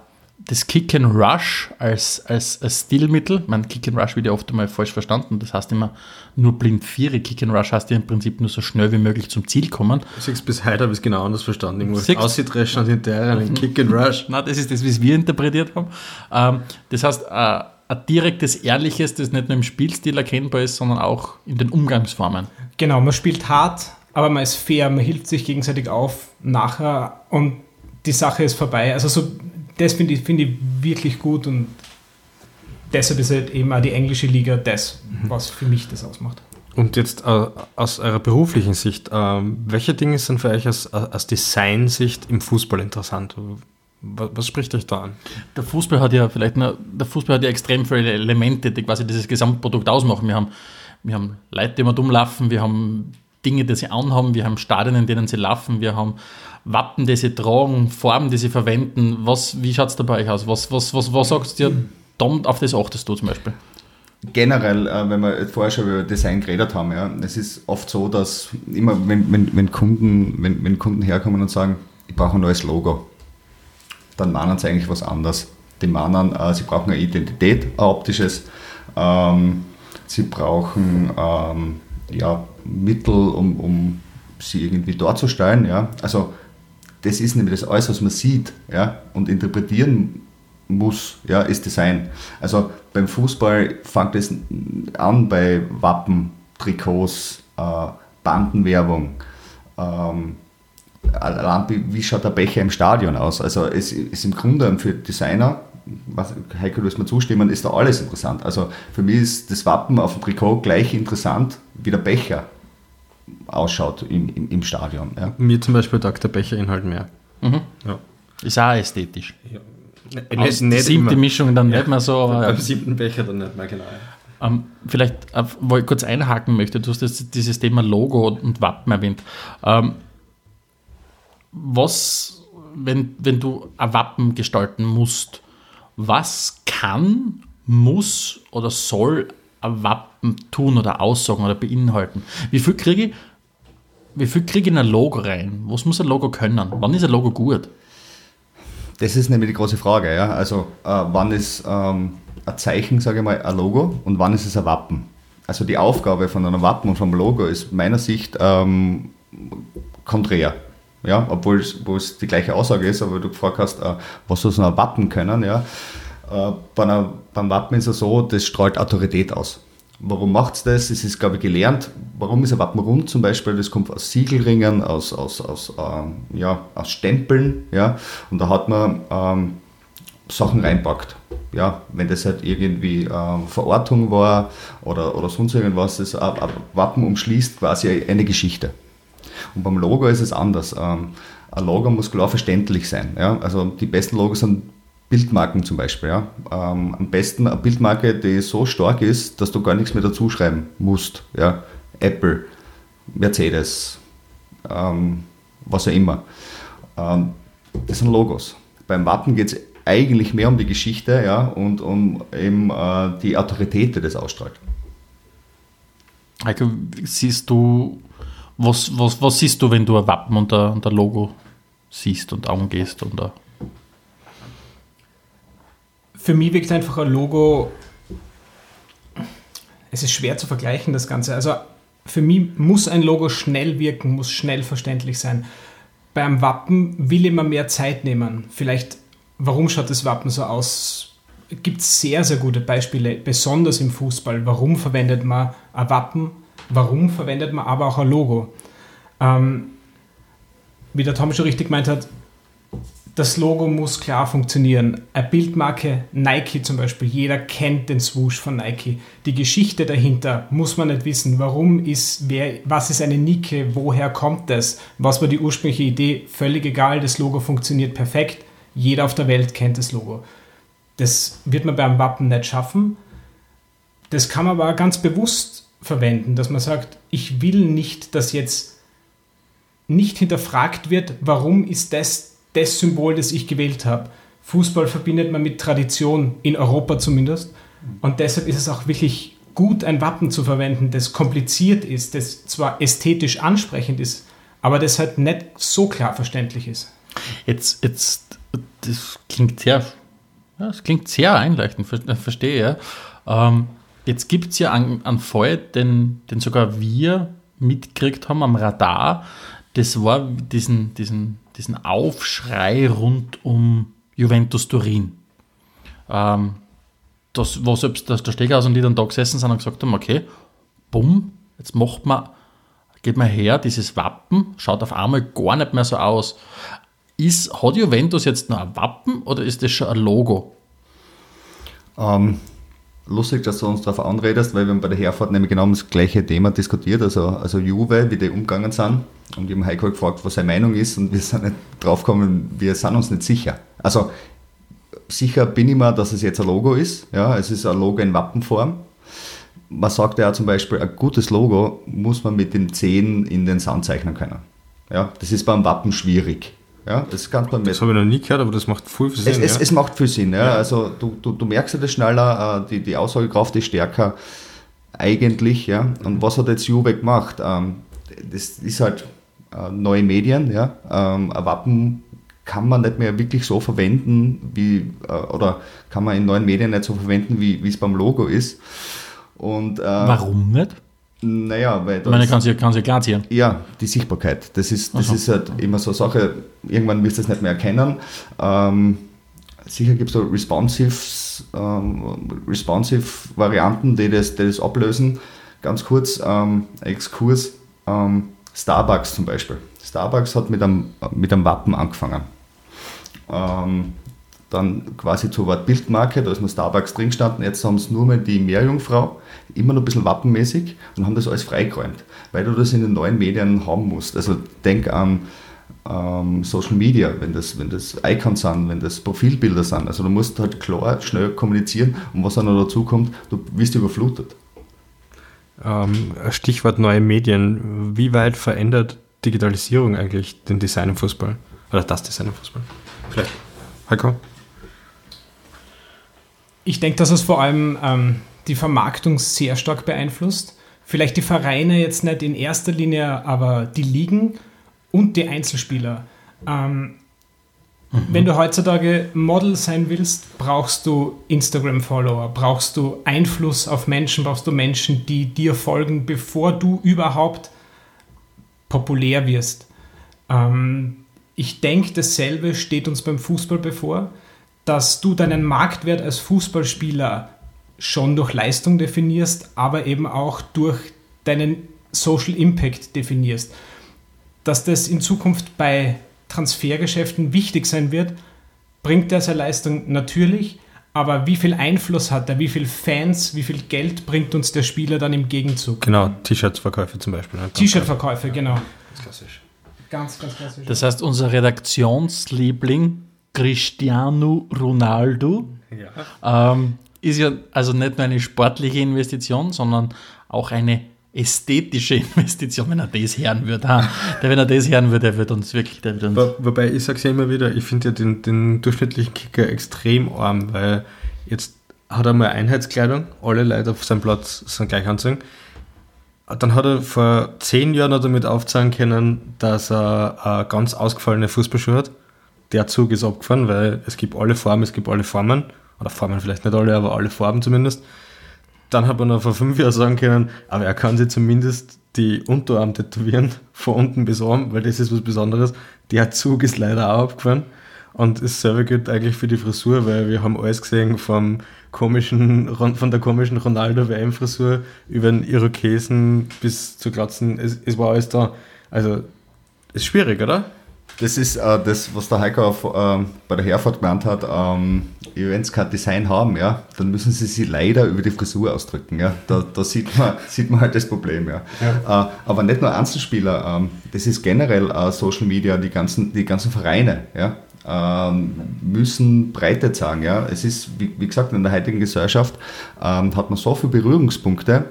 das Kick and Rush als, als, als Stilmittel, mein Kick and Rush wird ja oft einmal falsch verstanden, das heißt immer nur blind Viere. Kick and Rush heißt ja im Prinzip nur so schnell wie möglich zum Ziel kommen. Siehst, bis heute habe ich es genau anders verstanden. Irgendwo ausgedreschen und hinterher einen Kick and Rush. Na, das ist das, wie es wir interpretiert haben. Ähm, das heißt, äh, ein direktes, ehrliches, das nicht nur im Spielstil erkennbar ist, sondern auch in den Umgangsformen. Genau, man spielt hart, aber man ist fair, man hilft sich gegenseitig auf nachher und die Sache ist vorbei. Also so, das finde ich, finde ich wirklich gut und deshalb ist halt eben auch die englische Liga das, was für mich das ausmacht. Und jetzt äh, aus eurer beruflichen Sicht, ähm, welche Dinge sind für euch aus, aus Designsicht im Fußball interessant? Was, was spricht euch da an? Der Fußball hat ja vielleicht nur, der Fußball hat ja extrem viele Elemente, die quasi dieses Gesamtprodukt ausmachen. Wir haben, wir haben Leute, die immer dumm laufen, wir haben Dinge, die sie anhaben, wir haben Stadien, in denen sie laufen, wir haben Wappen, die sie tragen, Farben, die sie verwenden. Was, wie schaut es da bei euch aus? Was, was, was, was sagst du dir, Dom, auf das achtest du zum Beispiel? Generell, äh, wenn wir vorher schon über Design geredet haben, ja, es ist oft so, dass immer, wenn, wenn, wenn, Kunden, wenn, wenn Kunden herkommen und sagen, ich brauche ein neues Logo, dann meinen sie eigentlich was anderes. Die meinen, äh, sie brauchen eine Identität, ein optisches, ähm, sie brauchen ähm, ja, Mittel, um, um sie irgendwie darzustellen. Ja. Also das ist nämlich das alles, was man sieht ja, und interpretieren muss, ja, ist Design. Also beim Fußball fängt es an bei Wappen, Trikots, äh, Bandenwerbung. Ähm, wie schaut der Becher im Stadion aus? Also es ist im Grunde für Designer, was, Heiko, du wirst mir zustimmen, ist da alles interessant. Also für mich ist das Wappen auf dem Trikot gleich interessant, wie der Becher ausschaut im, im, im Stadion. Ja. Mir zum Beispiel taugt der Becherinhalt mehr. Ja. Ist auch ästhetisch. Nicht, Aus die siebte Mischung dann nicht mehr so, aber ja. Beim siebten Becher dann nicht mehr genau. Ähm, vielleicht, äh, wo ich kurz einhaken möchte, du hast jetzt dieses Thema Logo und Wappen erwähnt. Ähm, was, wenn, wenn du ein Wappen gestalten musst, was kann, muss oder soll ein Wappen tun oder aussagen oder beinhalten? Wie viel kriege ich, wie ich in ein Logo rein? Was muss ein Logo können? Wann ist ein Logo gut? Das ist nämlich die große Frage. Ja? Also äh, wann ist ähm, ein Zeichen, sage ich mal, ein Logo und wann ist es ein Wappen? Also die Aufgabe von einem Wappen und vom Logo ist meiner Sicht ähm, konträr. Ja, obwohl es, wo es die gleiche Aussage ist, aber du gefragt hast, äh, was soll so ein Wappen können, ja. Äh, bei einer, beim Wappen ist es so, das strahlt Autorität aus. Warum macht es das? Es ist, glaube ich, gelernt. Warum ist ein Wappen rund zum Beispiel? Das kommt aus Siegelringen, aus, aus, aus, ähm, ja, aus Stempeln. Ja? Und da hat man ähm, Sachen reinpackt. Ja, wenn das halt irgendwie ähm, Verortung war oder, oder sonst irgendwas, das ein, Wappen umschließt quasi eine Geschichte. Und beim Logo ist es anders. Ähm, ein Logo muss klar verständlich sein. Ja? Also die besten Logos sind Bildmarken zum Beispiel. Ja? Ähm, am besten eine Bildmarke, die so stark ist, dass du gar nichts mehr dazu schreiben musst. Ja? Apple, Mercedes, ähm, was auch immer. Ähm, das sind Logos. Beim Wappen geht es eigentlich mehr um die Geschichte ja, und um eben äh, die Autorität, die das ausstrahlt. Heike, siehst du, was, was, was siehst du, wenn du ein Wappen und ein, und ein Logo siehst und angehst? Und ein Für mich wirkt einfach ein Logo, es ist schwer zu vergleichen, das Ganze. Also für mich muss ein Logo schnell wirken, muss schnell verständlich sein. Beim Wappen will ich immer mehr Zeit nehmen. Vielleicht, warum schaut das Wappen so aus? Es gibt sehr, sehr gute Beispiele, besonders im Fußball. Warum verwendet man ein Wappen? Warum verwendet man aber auch ein Logo? Ähm, wie der Tom schon richtig gemeint hat, das Logo muss klar funktionieren. Eine Bildmarke Nike zum Beispiel, jeder kennt den Swoosh von Nike. Die Geschichte dahinter muss man nicht wissen. Warum ist, wer, was ist eine Nike, woher kommt das, was war die ursprüngliche Idee, völlig egal, das Logo funktioniert perfekt. Jeder auf der Welt kennt das Logo. Das wird man beim Wappen nicht schaffen. Das kann man aber ganz bewusst verwenden, dass man sagt, ich will nicht, dass jetzt nicht hinterfragt wird, warum ist das das Symbol, das ich gewählt habe. Fußball verbindet man mit Tradition, in Europa zumindest. Und deshalb ist es auch wirklich gut, ein Wappen zu verwenden, das kompliziert ist, das zwar ästhetisch ansprechend ist, aber das halt nicht so klar verständlich ist. Jetzt, jetzt, das klingt sehr, ja, das klingt sehr einleuchtend, verstehe ja. Ähm, jetzt gibt es ja einen, einen Fall, den, den sogar wir mitgekriegt haben am Radar. Das war diesen, diesen diesen Aufschrei rund um Juventus Turin. Ähm, das, wo selbst der Steghaus und die dann da gesessen sind und gesagt haben, okay, bumm, jetzt macht man, geht man her, dieses Wappen schaut auf einmal gar nicht mehr so aus. Ist, hat Juventus jetzt nur ein Wappen oder ist das schon ein Logo? Ähm, lustig, dass du uns darauf anredest, weil wir haben bei der Herfahrt nämlich genau das gleiche Thema diskutiert, also, also Juve, wie die umgegangen sind. Und wir haben Heiko gefragt, was seine Meinung ist und wir sind nicht draufgekommen, wir sind uns nicht sicher. Also sicher bin ich mir, dass es jetzt ein Logo ist. Ja, es ist ein Logo in Wappenform. Man sagt ja zum Beispiel, ein gutes Logo muss man mit den Zehen in den Sand zeichnen können. Ja, das ist beim Wappen schwierig. Ja, das kann man Das habe ich noch nie gehört, aber das macht viel Sinn. Es, es, ja. es macht viel Sinn. Ja. ja. Also du, du, du merkst ja das schneller, äh, die, die Aussagekraft ist stärker eigentlich. Ja. Und was hat jetzt Juve gemacht? Ähm, das ist halt äh, neue Medien. Ja. Ähm, ein Wappen kann man nicht mehr wirklich so verwenden, wie, äh, oder kann man in neuen Medien nicht so verwenden, wie es beim Logo ist. Und, Warum nicht? Naja, weil das, ich meine, kann sie, kann sie klar ziehen. Ja, die Sichtbarkeit. Das ist, das so. ist halt immer so eine Sache, irgendwann wirst du das nicht mehr erkennen. Ähm, sicher gibt es so responsive, ähm, responsive Varianten, die das, die das ablösen. Ganz kurz, ähm, Exkurs, ähm, Starbucks zum Beispiel. Starbucks hat mit einem, mit einem Wappen angefangen. Ähm, dann quasi zur Wort Bildmarke, da ist noch Starbucks drin gestanden, jetzt haben sie nur mehr die Meerjungfrau, immer noch ein bisschen wappenmäßig und haben das alles freigeräumt, weil du das in den neuen Medien haben musst. Also denk an ähm, Social Media, wenn das, wenn das Icons sind, wenn das Profilbilder sind. Also du musst halt klar, schnell kommunizieren und was dann noch dazu kommt, du wirst überflutet. Ähm, Stichwort neue Medien. Wie weit verändert Digitalisierung eigentlich den Design im Fußball? Oder das Design im Fußball? Vielleicht. Heiko? Ich denke, dass es vor allem ähm, die Vermarktung sehr stark beeinflusst. Vielleicht die Vereine jetzt nicht in erster Linie, aber die Ligen und die Einzelspieler. Ähm, mhm. Wenn du heutzutage Model sein willst, brauchst du Instagram-Follower, brauchst du Einfluss auf Menschen, brauchst du Menschen, die dir folgen, bevor du überhaupt populär wirst. Ähm, ich denke, dasselbe steht uns beim Fußball bevor dass du deinen Marktwert als Fußballspieler schon durch Leistung definierst, aber eben auch durch deinen Social Impact definierst. Dass das in Zukunft bei Transfergeschäften wichtig sein wird, bringt er seine Leistung natürlich, aber wie viel Einfluss hat er, wie viele Fans, wie viel Geld bringt uns der Spieler dann im Gegenzug? Genau, T-Shirts-Verkäufe zum Beispiel. ne? T-Shirt-Verkäufe, genau. Ganz klassisch. Ganz, ganz klassisch. Das heißt, unser Redaktionsliebling Cristiano Ronaldo Ja. ähm, ist ja also nicht nur eine sportliche Investition, sondern auch eine ästhetische Investition, wenn er das hören würde. Ha, der, wenn er das hören würde, der wird uns wirklich, der wird uns Wo- Wobei ich sage es ja immer wieder, ich finde ja den, den durchschnittlichen Kicker extrem arm, weil jetzt hat er mal Einheitskleidung, alle Leute auf seinem Platz sind gleich anzogen. Dann hat er vor zehn Jahren damit aufzeigen können, dass er eine ganz ausgefallene Fußballschuhe hat. Der Zug ist abgefahren, weil es gibt alle Farben, es gibt alle Formen. Oder Formen vielleicht nicht alle, aber alle Farben zumindest. Dann hat man noch vor fünf Jahren sagen können, aber er kann sich zumindest die Unterarm tätowieren, von unten bis oben, weil das ist was Besonderes. Der Zug ist leider auch abgefahren. Und dasselbe gilt eigentlich für die Frisur, weil wir haben alles gesehen vom komischen, von der komischen Ronaldo-WM-Frisur über den Irokesen bis zu Glatzen. Es, es war alles da. Also, ist schwierig, oder? Das ist äh, das, was der Heiko auf, ähm, bei der Herfahrt gemeint hat. Ähm, wenn sie kein Design haben, ja, dann müssen sie sich leider über die Frisur ausdrücken. Ja. Da, da sieht, man, sieht man halt das Problem. Ja. Äh, aber nicht nur Einzelspieler, ähm, das ist generell äh, Social Media, die ganzen, die ganzen Vereine. Ja. Ähm, müssen Breite zeigen. Ja. Es ist, wie, wie gesagt, in der heutigen Gesellschaft ähm, hat man so viele Berührungspunkte,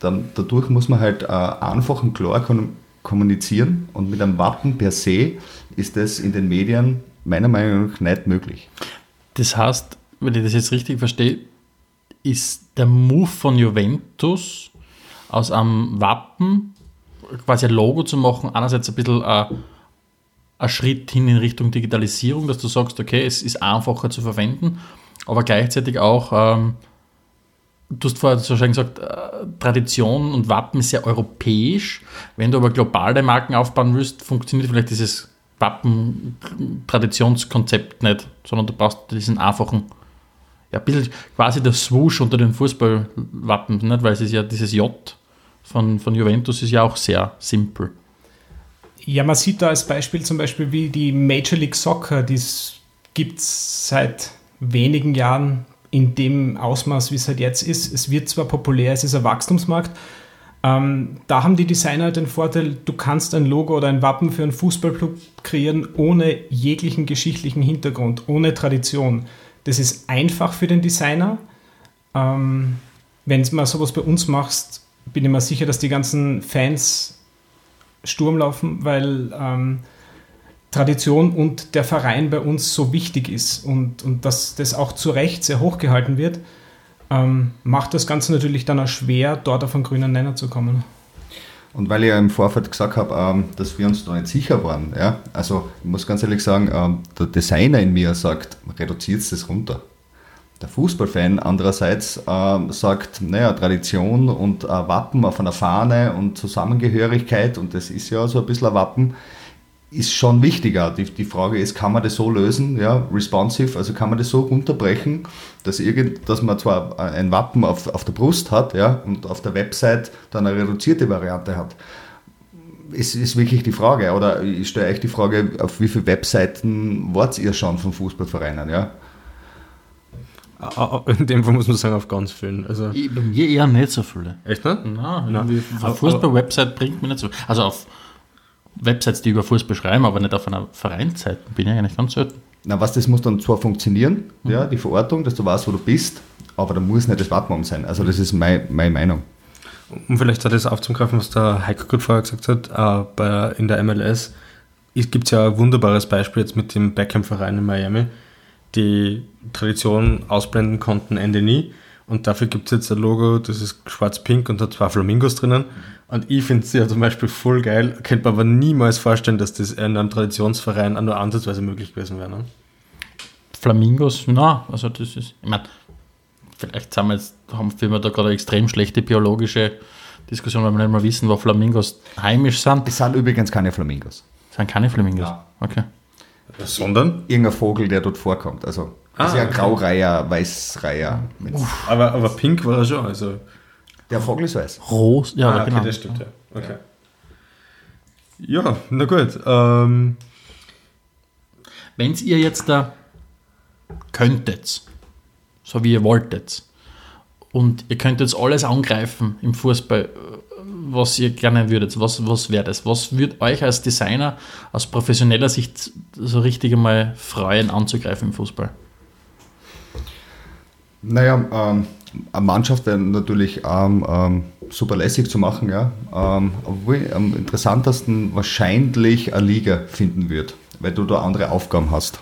dann, dadurch muss man halt äh, einfach und klar kommunizieren und mit einem Wappen per se ist das in den Medien meiner Meinung nach nicht möglich. Das heißt, wenn ich das jetzt richtig verstehe, ist der Move von Juventus aus einem Wappen quasi ein Logo zu machen, einerseits ein bisschen äh, ein Schritt hin in Richtung Digitalisierung, dass du sagst, okay, es ist einfacher zu verwenden, aber gleichzeitig auch, ähm, du hast vorher schön gesagt, äh, Tradition und Wappen ist sehr europäisch. Wenn du aber globale Marken aufbauen willst, funktioniert vielleicht dieses Wappen-Traditionskonzept nicht, sondern du brauchst diesen einfachen, ja, ein bisschen quasi der Swoosh unter den Fußballwappen, nicht? weil es ist ja dieses J von, von Juventus ist ja auch sehr simpel. Ja, man sieht da als Beispiel zum Beispiel, wie die Major League Soccer, die gibt es seit wenigen Jahren in dem Ausmaß, wie es halt jetzt ist. Es wird zwar populär, es ist ein Wachstumsmarkt. Ähm, da haben die Designer den Vorteil, du kannst ein Logo oder ein Wappen für einen Fußballclub kreieren ohne jeglichen geschichtlichen Hintergrund, ohne Tradition. Das ist einfach für den Designer. Ähm, Wenn du mal sowas bei uns machst, bin ich mir sicher, dass die ganzen Fans Sturm laufen, weil ähm, Tradition und der Verein bei uns so wichtig ist und, und dass das auch zu Recht sehr hoch gehalten wird, ähm, macht das Ganze natürlich dann auch schwer, dort auf einen grünen Nenner zu kommen. Und weil ich ja im Vorfeld gesagt habe, ähm, dass wir uns da nicht sicher waren, ja, also ich muss ganz ehrlich sagen, ähm, der Designer in mir sagt, reduziert es runter. Der Fußballfan andererseits ähm, sagt, naja, Tradition und äh, Wappen auf einer Fahne und Zusammengehörigkeit, und das ist ja so ein bisschen ein Wappen, ist schon wichtiger. Die, die Frage ist, kann man das so lösen, ja, responsive, also kann man das so runterbrechen, dass, irgend, dass man zwar ein Wappen auf, auf der Brust hat ja, und auf der Website dann eine reduzierte Variante hat. Es ist wirklich die Frage, oder ich stelle euch die Frage, auf wie viele Webseiten wart ihr schon von Fußballvereinen? Ja? Ah, In dem Fall muss man sagen, auf ganz vielen. Also, Ich, bei mir eher nicht so viele. echt, ne? Nein, Nein. auf Fußball-Website bringt mir nicht so. Also auf Websites, die über Fußball schreiben, aber nicht auf einer Vereinsseite, bin ich eigentlich ganz selten. Na, was, das muss dann zwar funktionieren, ja, die Verortung, dass du weißt, wo du bist, aber da muss nicht das Wappen sein. Also das ist mein, meine Meinung. Um vielleicht das aufzugreifen, was der Heiko gut vorher gesagt hat, äh, bei, in der MLS gibt es ja ein wunderbares Beispiel jetzt mit dem Beckham-Verein in Miami, die Tradition ausblenden konnten, Ende nie. Und dafür gibt es jetzt ein Logo, das ist schwarz-pink und hat zwei Flamingos drinnen. Und ich finde es ja zum Beispiel voll geil, könnte man aber niemals vorstellen, dass das in einem Traditionsverein auch nur ansatzweise möglich gewesen wäre. Ne? Flamingos, na, also das ist, ich meine, vielleicht sind wir jetzt, haben wir da gerade eine extrem schlechte biologische Diskussion, weil wir nicht mal wissen, wo Flamingos heimisch sind. Es sind übrigens keine Flamingos. Das sind keine Flamingos. Ja. Okay. Sondern? Irgendein Vogel, der dort vorkommt. Also, das ist Ah, ja ein okay. Graureiher, Weißreiher. Aber, aber pink war er schon. Also. Der Vogel ist weiß. Rost, ja, Ah, okay, genau. das stimmt, ja. Okay. Ja, na gut. Ähm, Wenn ihr jetzt da könntet, so wie ihr wolltet, und ihr könnt jetzt alles angreifen im Fußball, was ihr gerne würdet, was, was wäre das? Was würde euch als Designer aus professioneller Sicht so richtig einmal freuen, anzugreifen im Fußball? Naja, ähm, Mannschaft wäre natürlich ähm, ähm, super lässig zu machen, ja. Ähm, obwohl am interessantesten wahrscheinlich eine Liga finden wird, weil du da andere Aufgaben hast.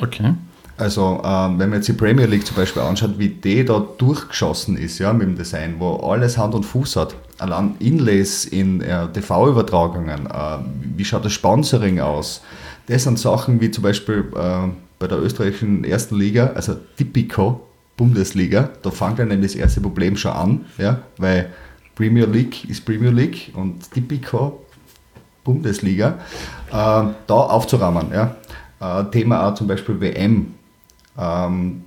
Okay. Also, ähm, wenn man jetzt die Premier League zum Beispiel anschaut, wie die da durchgeschossen ist, ja, mit dem Design, wo alles Hand und Fuß hat. Allein Inlays in äh, TV-Übertragungen, äh, wie schaut das Sponsoring aus? Das sind Sachen wie zum Beispiel äh, bei der österreichischen ersten Liga, also Tipico Bundesliga, da fängt dann das erste Problem schon an, ja, weil Premier League ist Premier League und Tipico Bundesliga, äh, da aufzuräumen. Ja. Äh, Thema auch zum Beispiel WM. Ähm,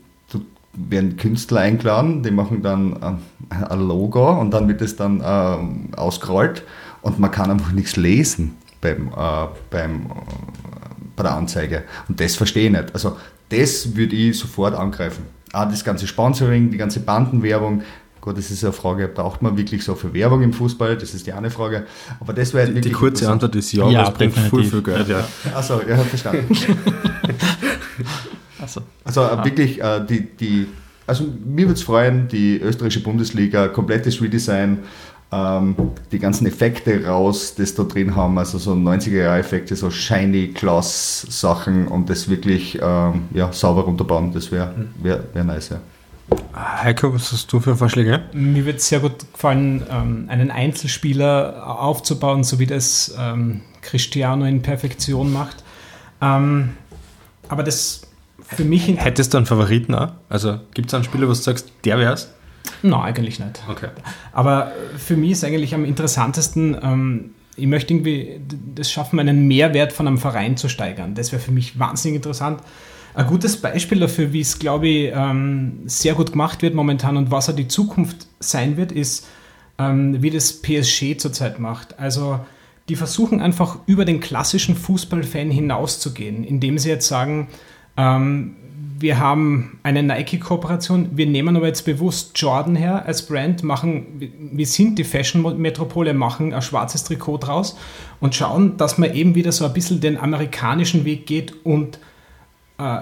werden Künstler eingeladen, die machen dann ähm, ein Logo und dann wird es dann ähm, ausgerollt und man kann einfach nichts lesen beim, äh, beim, äh, bei der Anzeige. Und das verstehe ich nicht. Also das würde ich sofort angreifen. Auch das ganze Sponsoring, die ganze Bandenwerbung. Gut, das ist eine Frage, braucht man wirklich so viel Werbung im Fußball? Das ist die eine Frage. Aber das wäre die wirklich kurze. Antwort ist ja, Ja, aber es bringt viel, definitiv. viel Geld. Ja. Achso, ja, verstanden. Also, Also äh, wirklich, äh, die, die, also mir würde es freuen, die österreichische Bundesliga, komplettes Redesign, ähm, die ganzen Effekte raus, das da drin haben, also so 90er-Jahre-Effekte, so shiny gloss Sachen und das wirklich ähm, ja, sauber runterbauen, das wäre wär, wär nice, ja. Heiko, was hast du für Vorschläge? Mir wird sehr gut gefallen, ähm, einen Einzelspieler aufzubauen, so wie das ähm, Cristiano in Perfektion macht. Ähm, aber das für mich... Hättest du einen Favoriten auch? Also gibt es einen Spieler, wo du sagst, der wär's? Nein, eigentlich nicht. Okay. Aber für mich ist eigentlich am interessantesten, ähm, ich möchte irgendwie das schaffen, einen Mehrwert von einem Verein zu steigern. Das wäre für mich wahnsinnig interessant. Ein gutes Beispiel dafür, wie es, glaube ich, ähm, sehr gut gemacht wird momentan und was auch die Zukunft sein wird, ist, ähm, wie das PSG zurzeit macht. Also die versuchen einfach über den klassischen Fußballfan hinauszugehen, indem sie jetzt sagen, ähm, wir haben eine Nike-Kooperation, wir nehmen aber jetzt bewusst Jordan her als Brand, machen, wir sind die Fashion-Metropole, machen ein schwarzes Trikot draus und schauen, dass man eben wieder so ein bisschen den amerikanischen Weg geht und äh,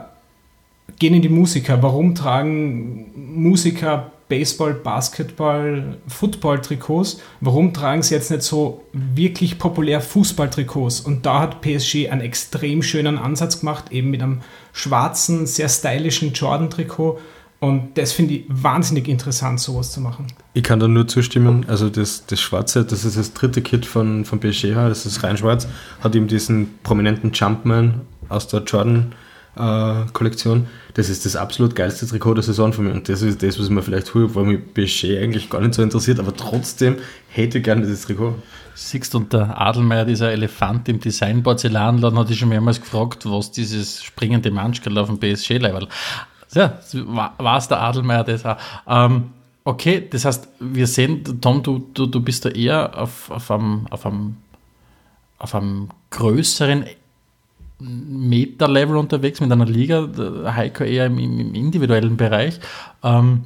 gehen in die Musiker. Warum tragen Musiker Baseball, Basketball, Football-Trikots? Warum tragen sie jetzt nicht so wirklich populär Fußball-Trikots? Und da hat PSG einen extrem schönen Ansatz gemacht, eben mit einem schwarzen, sehr stylischen Jordan-Trikot. Und das finde ich wahnsinnig interessant, sowas zu machen. Ich kann da nur zustimmen. Also das, das Schwarze, das ist das dritte Kit von, von PSG, das ist rein schwarz, hat eben diesen prominenten Jumpman aus der Jordan-Kollektion. Das ist das absolut geilste Trikot der Saison für mich. Und das ist das, was mir vielleicht früher, weil mich PSG eigentlich gar nicht so interessiert, aber trotzdem hätte ich gerne dieses Trikot. siehst und der Adelmeier, dieser Elefant im Design-Porzellanladen, hat dich schon mehrmals gefragt, was dieses springende Manschkerl auf dem PSG-Level. Ja, war es der Adelmeier das auch. Ähm, okay, das heißt, wir sehen, Tom, du, du, du bist da eher auf, auf, einem, auf, einem, auf einem größeren Meta-Level unterwegs mit einer Liga, der Heiko eher im, im individuellen Bereich. Ähm,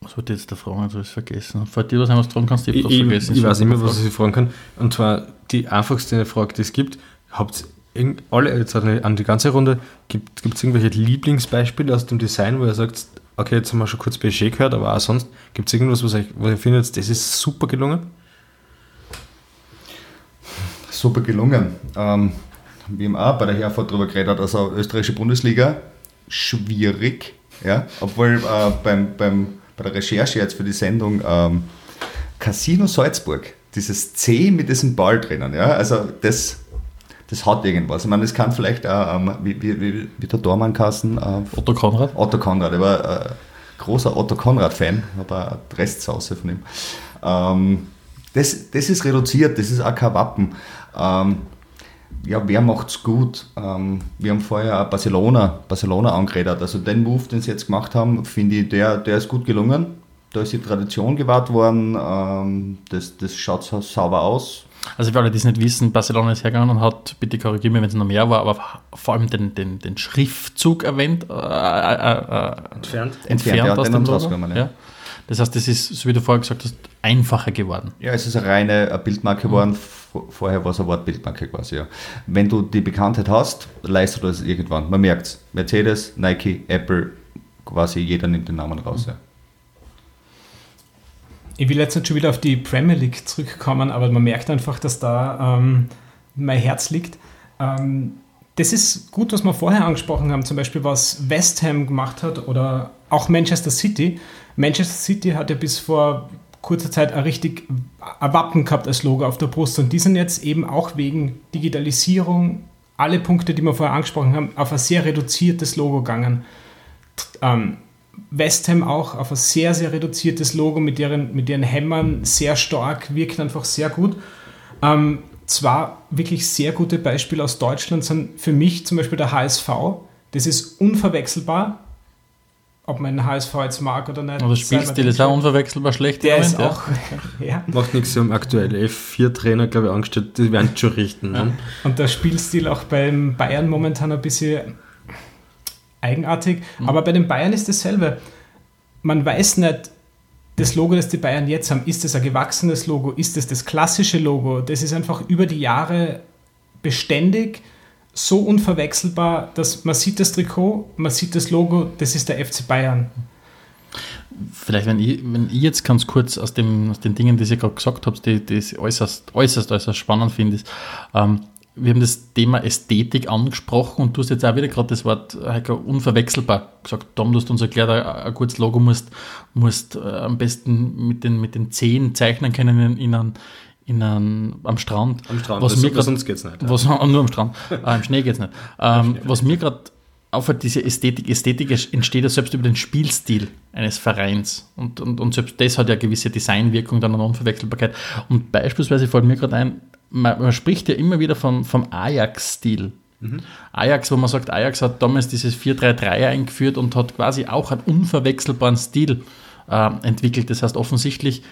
was wollte ich jetzt da fragen? Also ich vergessen. Fällt dir was ein, was du fragen kannst? Ich, ich, vergessen. ich weiß Ich immer, was ich fragen kann. Und zwar die einfachste Frage, die es gibt. Habt alle jetzt an die, an die ganze Runde, gibt es irgendwelche Lieblingsbeispiele aus dem Design, wo ihr sagt, okay, jetzt haben wir schon kurz PSG gehört, aber auch sonst, gibt es irgendwas, was, euch, was ihr findet, das ist super gelungen? Super gelungen. Ähm, wie im auch bei der Herfahrt darüber geredet hat, also österreichische Bundesliga, schwierig. Ja? Obwohl äh, beim, beim, bei der Recherche jetzt für die Sendung ähm, Casino Salzburg, dieses C mit diesem Ball drinnen, ja? also das, das hat irgendwas. Ich meine, das kann vielleicht auch, ähm, wie, wie, wie, wie der Dormann-Kassen, äh, Otto Konrad? Otto Konrad, ich war äh, großer Otto Konrad-Fan, habe eine Restsauce von ihm. Ähm, das, das ist reduziert, das ist auch kein Wappen. Ähm, ja, wer macht's gut? Ähm, wir haben vorher auch Barcelona, Barcelona angeredet. Also den Move, den sie jetzt gemacht haben, finde ich, der, der ist gut gelungen. Da ist die Tradition gewahrt worden. Ähm, das, das schaut so sauber aus. Also für alle, die es nicht wissen, Barcelona ist hergegangen und hat, bitte korrigiere mich, wenn es noch mehr war, aber vor allem den, den, den Schriftzug erwähnt, äh, äh, äh, Entfernt. entfernt ja, aus den dem Logo. ja. Das heißt, das ist, so wie du vorher gesagt hast, einfacher geworden. Ja, es ist eine reine äh, Bildmarke geworden. Vor- Vorher war es eine Wortbildmarke quasi, ja. Wenn du die Bekanntheit hast, leistet du das irgendwann. Man merkt es. Mercedes, Nike, Apple, quasi jeder nimmt den Namen raus, ja. Ich will jetzt nicht schon wieder auf die Premier League zurückkommen, aber man merkt einfach, dass da ähm, mein Herz liegt. Ähm, das ist gut, was wir vorher angesprochen haben, zum Beispiel was West Ham gemacht hat oder auch Manchester City. Manchester City hat ja bis vor kurzer Zeit ein richtig ein Wappen gehabt als Logo auf der Brust und die sind jetzt eben auch wegen Digitalisierung, alle Punkte, die wir vorher angesprochen haben, auf ein sehr reduziertes Logo gegangen. Ähm, West Ham auch auf ein sehr, sehr reduziertes Logo mit ihren, mit ihren Hämmern, sehr stark, wirkt einfach sehr gut. Ähm, zwar wirklich sehr gute Beispiele aus Deutschland sind für mich zum Beispiel der HSV. Das ist unverwechselbar, ob man den HSV jetzt mag oder nicht. Aber mal Spielstil ist auch unverwechselbar schlecht. Der ist auch, ja. Macht nichts, sie haben aktuell F4-Trainer, glaube ich, angestellt, die werden es schon richten. Ne? Und der Spielstil auch beim Bayern momentan ein bisschen eigenartig. Aber bei den Bayern ist dasselbe. Man weiß nicht, das Logo, das die Bayern jetzt haben, ist es ein gewachsenes Logo, ist es das klassische Logo? Das ist einfach über die Jahre beständig so unverwechselbar, dass man sieht das Trikot, man sieht das Logo, das ist der FC Bayern. Vielleicht, wenn ich, wenn ich jetzt ganz kurz aus, dem, aus den Dingen, die ihr gerade gesagt habt, die, die ich äußerst, äußerst, äußerst spannend finde, ist, ähm, wir haben das Thema Ästhetik angesprochen und du hast jetzt auch wieder gerade das Wort Heiko, unverwechselbar gesagt. Tom, du hast uns erklärt, ein, gutes Logo musst, musst äh, am besten mit den, mit den Zehen zeichnen können in, in einem, in einem, am Strand. Am Strand, was das- mir grad, sonst geht's nicht, ja. Was, nur am Strand, äh, im Schnee geht's nicht. Ähm, was mir gerade auffällt, diese Ästhetik, Ästhetik entsteht ja selbst über den Spielstil eines Vereins. Und, und, und selbst das hat ja gewisse Designwirkung, dann eine Unverwechselbarkeit. Und beispielsweise fällt mir gerade ein, man, man spricht ja immer wieder vom, vom Ajax-Stil. Ajax, wo man sagt, Ajax hat damals dieses 4-3-3 eingeführt und hat quasi auch einen unverwechselbaren Stil äh, entwickelt. Das heißt, offensichtlich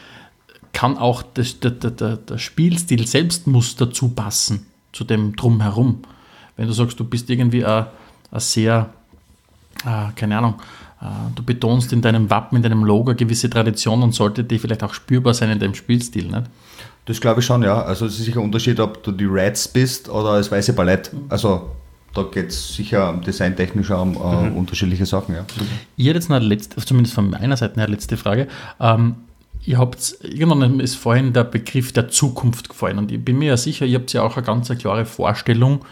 kann auch das, der, der, der, der Spielstil selbst muss dazu passen, zu dem Drumherum. Wenn du sagst, du bist irgendwie ein, ein sehr, äh, keine Ahnung, äh, du betonst in deinem Wappen, in deinem Logo eine gewisse Tradition und sollte die vielleicht auch spürbar sein in deinem Spielstil. Nicht? Das glaube ich schon, ja. Also es ist sicher ein Unterschied, ob du die Reds bist oder das weiße Ballett. Also da geht es sicher designtechnisch um äh, unterschiedliche Sachen, ja. Ich hätte jetzt noch eine letzte, zumindest von meiner Seite eine letzte Frage. Ähm, ihr habt, irgendwann ist vorhin der Begriff der Zukunft gefallen und ich bin mir ja sicher, ihr habt ja auch eine ganz klare Vorstellung,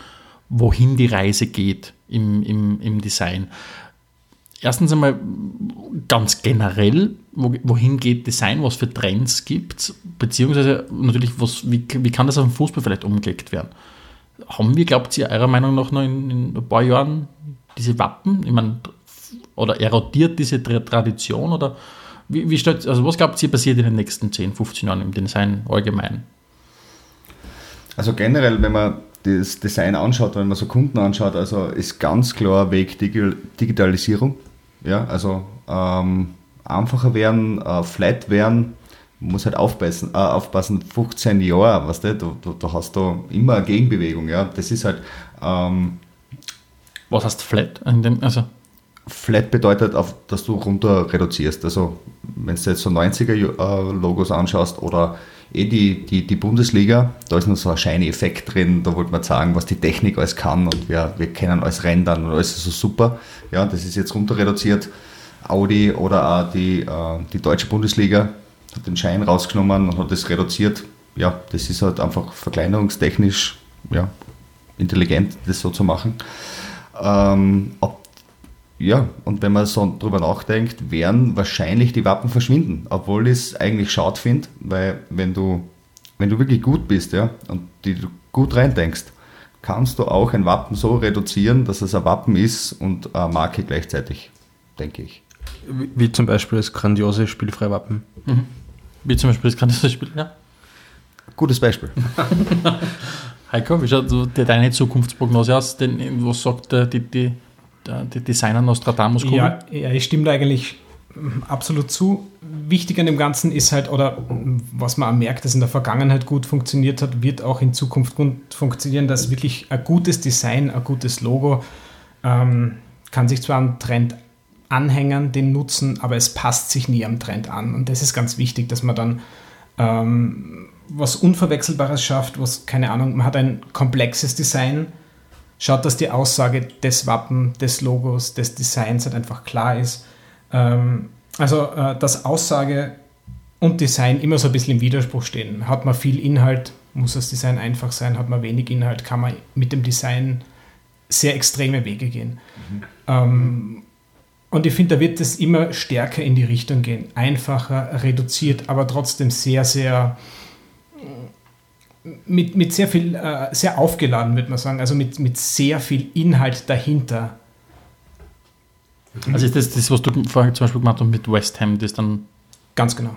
wohin die Reise geht im, im, im Design. Erstens einmal ganz generell, wo, wohin geht Design, was für Trends gibt es, beziehungsweise natürlich, was, wie, wie kann das auf den Fußball vielleicht umgelegt werden? Haben wir, glaubt ihr, eurer Meinung nach noch in, in ein paar Jahren diese Wappen? Ich meine, oder erodiert diese Tra Tradition? Oder wie, wie stellt, also was glaubt ihr passiert in den nächsten 10, 15 Jahren im Design allgemein? Also generell, wenn man das Design anschaut, wenn man so Kunden anschaut, also ist ganz klar Weg Digi- Digitalisierung. Ja, also ähm, einfacher werden, äh, flat werden, man muss halt aufpassen, äh, aufpassen 15 Jahre, weißt du, du, du, du hast da immer eine Gegenbewegung, ja. Das ist halt, ähm, Was heißt flat? In dem, also, Flat bedeutet, auf, dass du runter reduzierst. Also, wenn du jetzt so 90er-Logos anschaust oder eh die, die, die Bundesliga, da ist noch so ein shiny Effekt drin, da wollte man sagen, was die Technik alles kann und wir, wir kennen alles rendern und alles ist so super. Ja, das ist jetzt runter reduziert. Audi oder auch die, äh, die deutsche Bundesliga hat den Schein rausgenommen und hat das reduziert. Ja, das ist halt einfach verkleinerungstechnisch ja, intelligent, das so zu machen. Ähm, ob ja, und wenn man so drüber nachdenkt, werden wahrscheinlich die Wappen verschwinden, obwohl ich es eigentlich schade finde, weil wenn du, wenn du wirklich gut bist ja, und die du gut reindenkst, kannst du auch ein Wappen so reduzieren, dass es ein Wappen ist und eine Marke gleichzeitig, denke ich. Wie, wie zum Beispiel das grandiose Spielfreiwappen. wie zum Beispiel das das Spiel, ja. Gutes Beispiel. Heiko, wie schaut deine Zukunftsprognose aus? Denn, was sagt der, die, die Designer Nostradamus Kugel? Ja, ja, ich stimme da eigentlich mm, absolut zu. Wichtig an dem Ganzen ist halt, oder mm, was man auch merkt, dass in der Vergangenheit gut funktioniert hat, wird auch in Zukunft gut funktionieren, dass wirklich ein gutes Design, ein gutes Logo ähm, kann sich zwar am Trend anhängen, den nutzen, aber es passt sich nie am Trend an. Und das ist ganz wichtig, dass man dann ähm, was Unverwechselbares schafft, was, keine Ahnung, man hat ein komplexes Design, schaut, dass die Aussage des Wappen, des Logos, des Designs halt einfach klar ist. Ähm, also, äh, dass Aussage und Design immer so ein bisschen im Widerspruch stehen. Hat man viel Inhalt, muss das Design einfach sein. Hat man wenig Inhalt, kann man mit dem Design sehr extreme Wege gehen. Ähm, und ich finde, da wird es immer stärker in die Richtung gehen. Einfacher, reduziert, aber trotzdem sehr, sehr mit, mit sehr viel, äh, sehr aufgeladen, würde man sagen. Also mit, mit sehr viel Inhalt dahinter. Also ist das, das, was du vorhin zum Beispiel gemacht hast mit West Ham, das dann Ganz genau.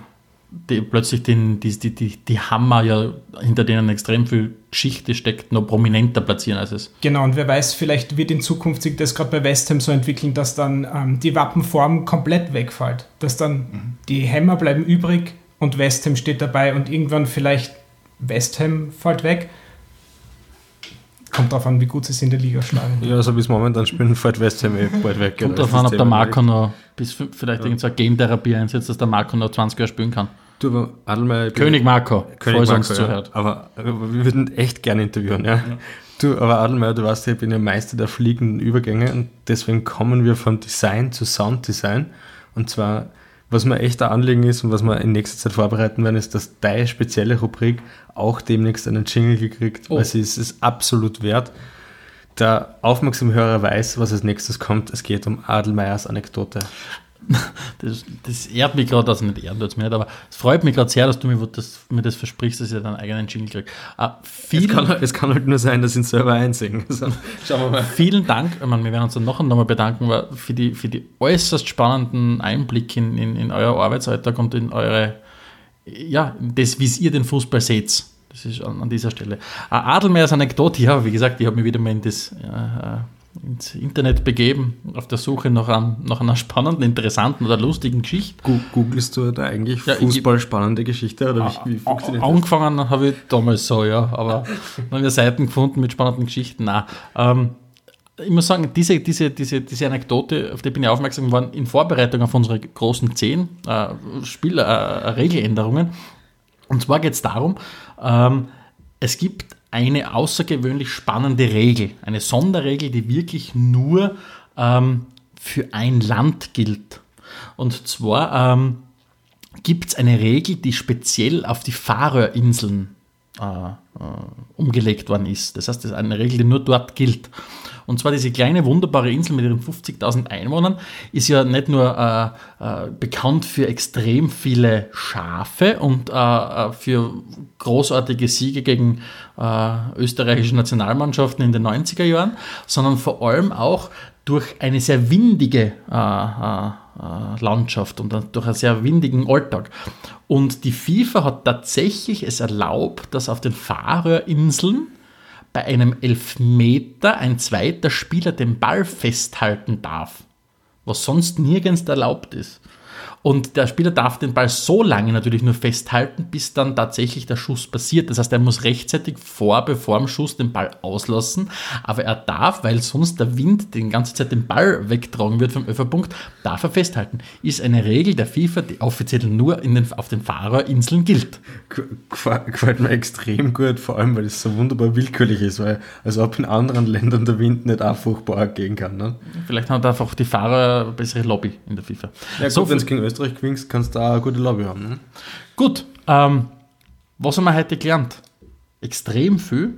die, plötzlich den, die, die, die, die Hammer ja, hinter denen extrem viel Geschichte steckt, noch prominenter platzieren als es. Genau, und wer weiß, vielleicht wird in Zukunft sich das gerade bei West Ham so entwickeln, dass dann ähm, die Wappenform komplett wegfällt. Dass dann die Hämmer bleiben übrig und West Ham steht dabei und irgendwann vielleicht West Ham fällt weg. Kommt drauf an, wie gut sie es in der Liga schlagen. Ja, so wie es momentan spielen, fällt West Ham eh bald weg. Kommt darauf an, ob der Marco noch bis vielleicht irgendeine Game-Therapie einsetzt, dass der Marco noch 20 Jahre spielen kann. Du, aber Adelmeier, König Marco, König falls er uns Marco, ja. zuhört. Aber, aber wir würden echt gerne interviewen, ja. Du, aber Adelmeier, du weißt ja, ich bin ja Meister der fliegenden Übergänge und deswegen kommen wir von Design zu Sounddesign. Und zwar, was mir echt ein Anliegen ist und was wir in nächster Zeit vorbereiten werden, ist, dass deine spezielle Rubrik auch demnächst einen Jingle gekriegt, Oh. weil sie ist es absolut wert. Der aufmerksame Hörer weiß, was als nächstes kommt. Es geht um Adelmeiers Anekdote. Das, das ehrt mich gerade, also nicht ehren tut's mir nicht, aber es freut mich gerade sehr, dass du mir das, mir das versprichst, dass ich deinen eigenen Jingle kriege. Ah, Es kann, es kann halt nur sein, dass sie ihn selber einsingen. Also, schauen wir mal. vielen Dank, ich meine, wir werden uns dann noch einmal bedanken für die, für die äußerst spannenden Einblicke in, in, in euer Arbeitsalltag und in eure, ja, das, wie ihr den Fußball seht. Das ist an, an dieser Stelle. Adelmeiers Anekdote, ja, wie gesagt, ich habe mich wieder mal in das, äh, ins Internet begeben, auf der Suche nach, einem, nach einer spannenden, interessanten oder lustigen Geschichte. Googlest du da eigentlich Ja, Fußball spannende Geschichte oder wie, wie A- funktioniert das? Angefangen habe ich damals so, ja, aber dann haben wir Seiten gefunden mit spannenden Geschichten. Nein. Ähm, ich muss sagen, diese, diese, diese, diese Anekdote, auf die bin ich aufmerksam geworden, in Vorbereitung auf unsere großen 10 äh, Spiel, äh, Regeländerungen. Und zwar geht es darum, ähm, es gibt eine außergewöhnlich spannende Regel, eine Sonderregel, die wirklich nur ähm, für ein Land gilt. Und zwar ähm, gibt es eine Regel, die speziell auf die Färöerinseln äh, äh, umgelegt worden ist. Das heißt, das ist eine Regel, die nur dort gilt. Und zwar diese kleine wunderbare Insel mit ihren 50.000 Einwohnern ist ja nicht nur äh, äh, bekannt für extrem viele Schafe und äh, äh, für großartige Siege gegen äh, österreichische Nationalmannschaften in den 90er Jahren, sondern vor allem auch durch eine sehr windige äh, Landschaft und durch einen sehr windigen Alltag. Und die FIFA hat tatsächlich es erlaubt, dass auf den Färöerinseln bei einem Elfmeter ein zweiter Spieler den Ball festhalten darf, was sonst nirgends erlaubt ist. Und der Spieler darf den Ball so lange natürlich nur festhalten, bis dann tatsächlich der Schuss passiert. Das heißt, er muss rechtzeitig vor, bevor dem Schuss den Ball auslassen. Aber er darf, weil sonst der Wind die ganze Zeit den Ball wegtragen wird vom Öfferpunkt, darf er festhalten. Ist eine Regel der FIFA, die offiziell nur in den, auf den Färöerinseln gilt. Gefällt mir extrem gut, vor allem weil es so wunderbar willkürlich ist, weil als ob in anderen Ländern der Wind nicht auch furchtbar gehen kann. Ne? Vielleicht hat einfach die Fahrer eine bessere Lobby in der FIFA. Ja, So gut, wenn viel- du gegen Österreich gewinnst, kannst du auch eine gute Lobby haben. Ne? Gut, ähm, was haben wir heute gelernt? Extrem viel.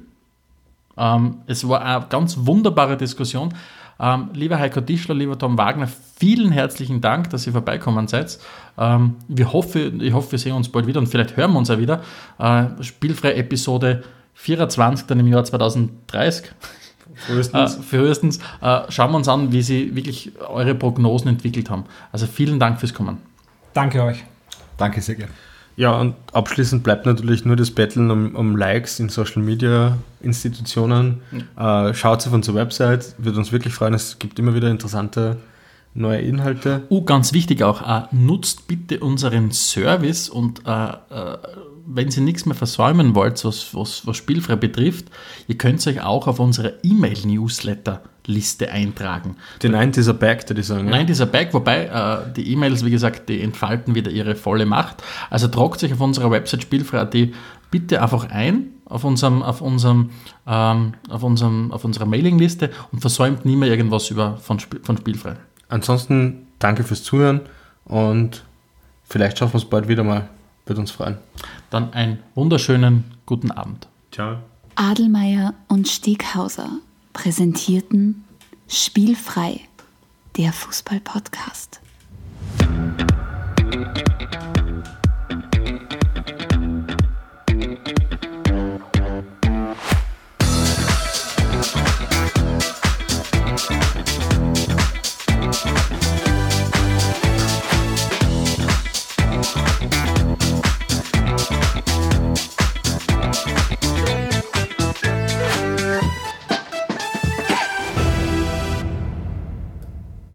Ähm, es war eine ganz wunderbare Diskussion. Ähm, lieber Heiko Tischler, lieber Tom Wagner, vielen herzlichen Dank, dass ihr vorbeikommen seid. Ähm, wir hoffe, ich hoffe, wir sehen uns bald wieder und vielleicht hören wir uns auch wieder. Äh, Spielfrei Episode 24 dann im Jahr 2030. Äh, Frühestens. frühestens äh, schauen wir uns an, wie sie wirklich eure Prognosen entwickelt haben. Also vielen Dank fürs Kommen. Danke euch. Danke sehr gerne. Ja, und abschließend bleibt natürlich nur das Betteln um, um Likes in Social Media Institutionen. Äh, schaut auf unsere Website, wird uns wirklich freuen. Es gibt immer wieder interessante neue Inhalte. Uh, ganz wichtig auch, äh, nutzt bitte unseren Service und äh, äh, wenn Sie nichts mehr versäumen wollt, was, was, was spielfrei betrifft, ihr könnt euch auch auf unsere E-Mail-Newsletter-Liste eintragen. Den einen dieser Back, ich sagen. Nein, dieser Back, wobei äh, die E-Mails, wie gesagt, die entfalten wieder ihre volle Macht. Also tragt sich auf unserer Website spielfrei.at bitte einfach ein auf, unserem, auf, unserem, ähm, auf, unserem, auf unserer Mailingliste und versäumt nie mehr irgendwas über, von, Spiel, von Spielfrei. Ansonsten danke fürs Zuhören und vielleicht schaffen wir es bald wieder mal. Würde uns freuen. Dann einen wunderschönen guten Abend. Ciao. Adelmeier und Steghauser präsentierten Spielfrei, der Fußball-Podcast.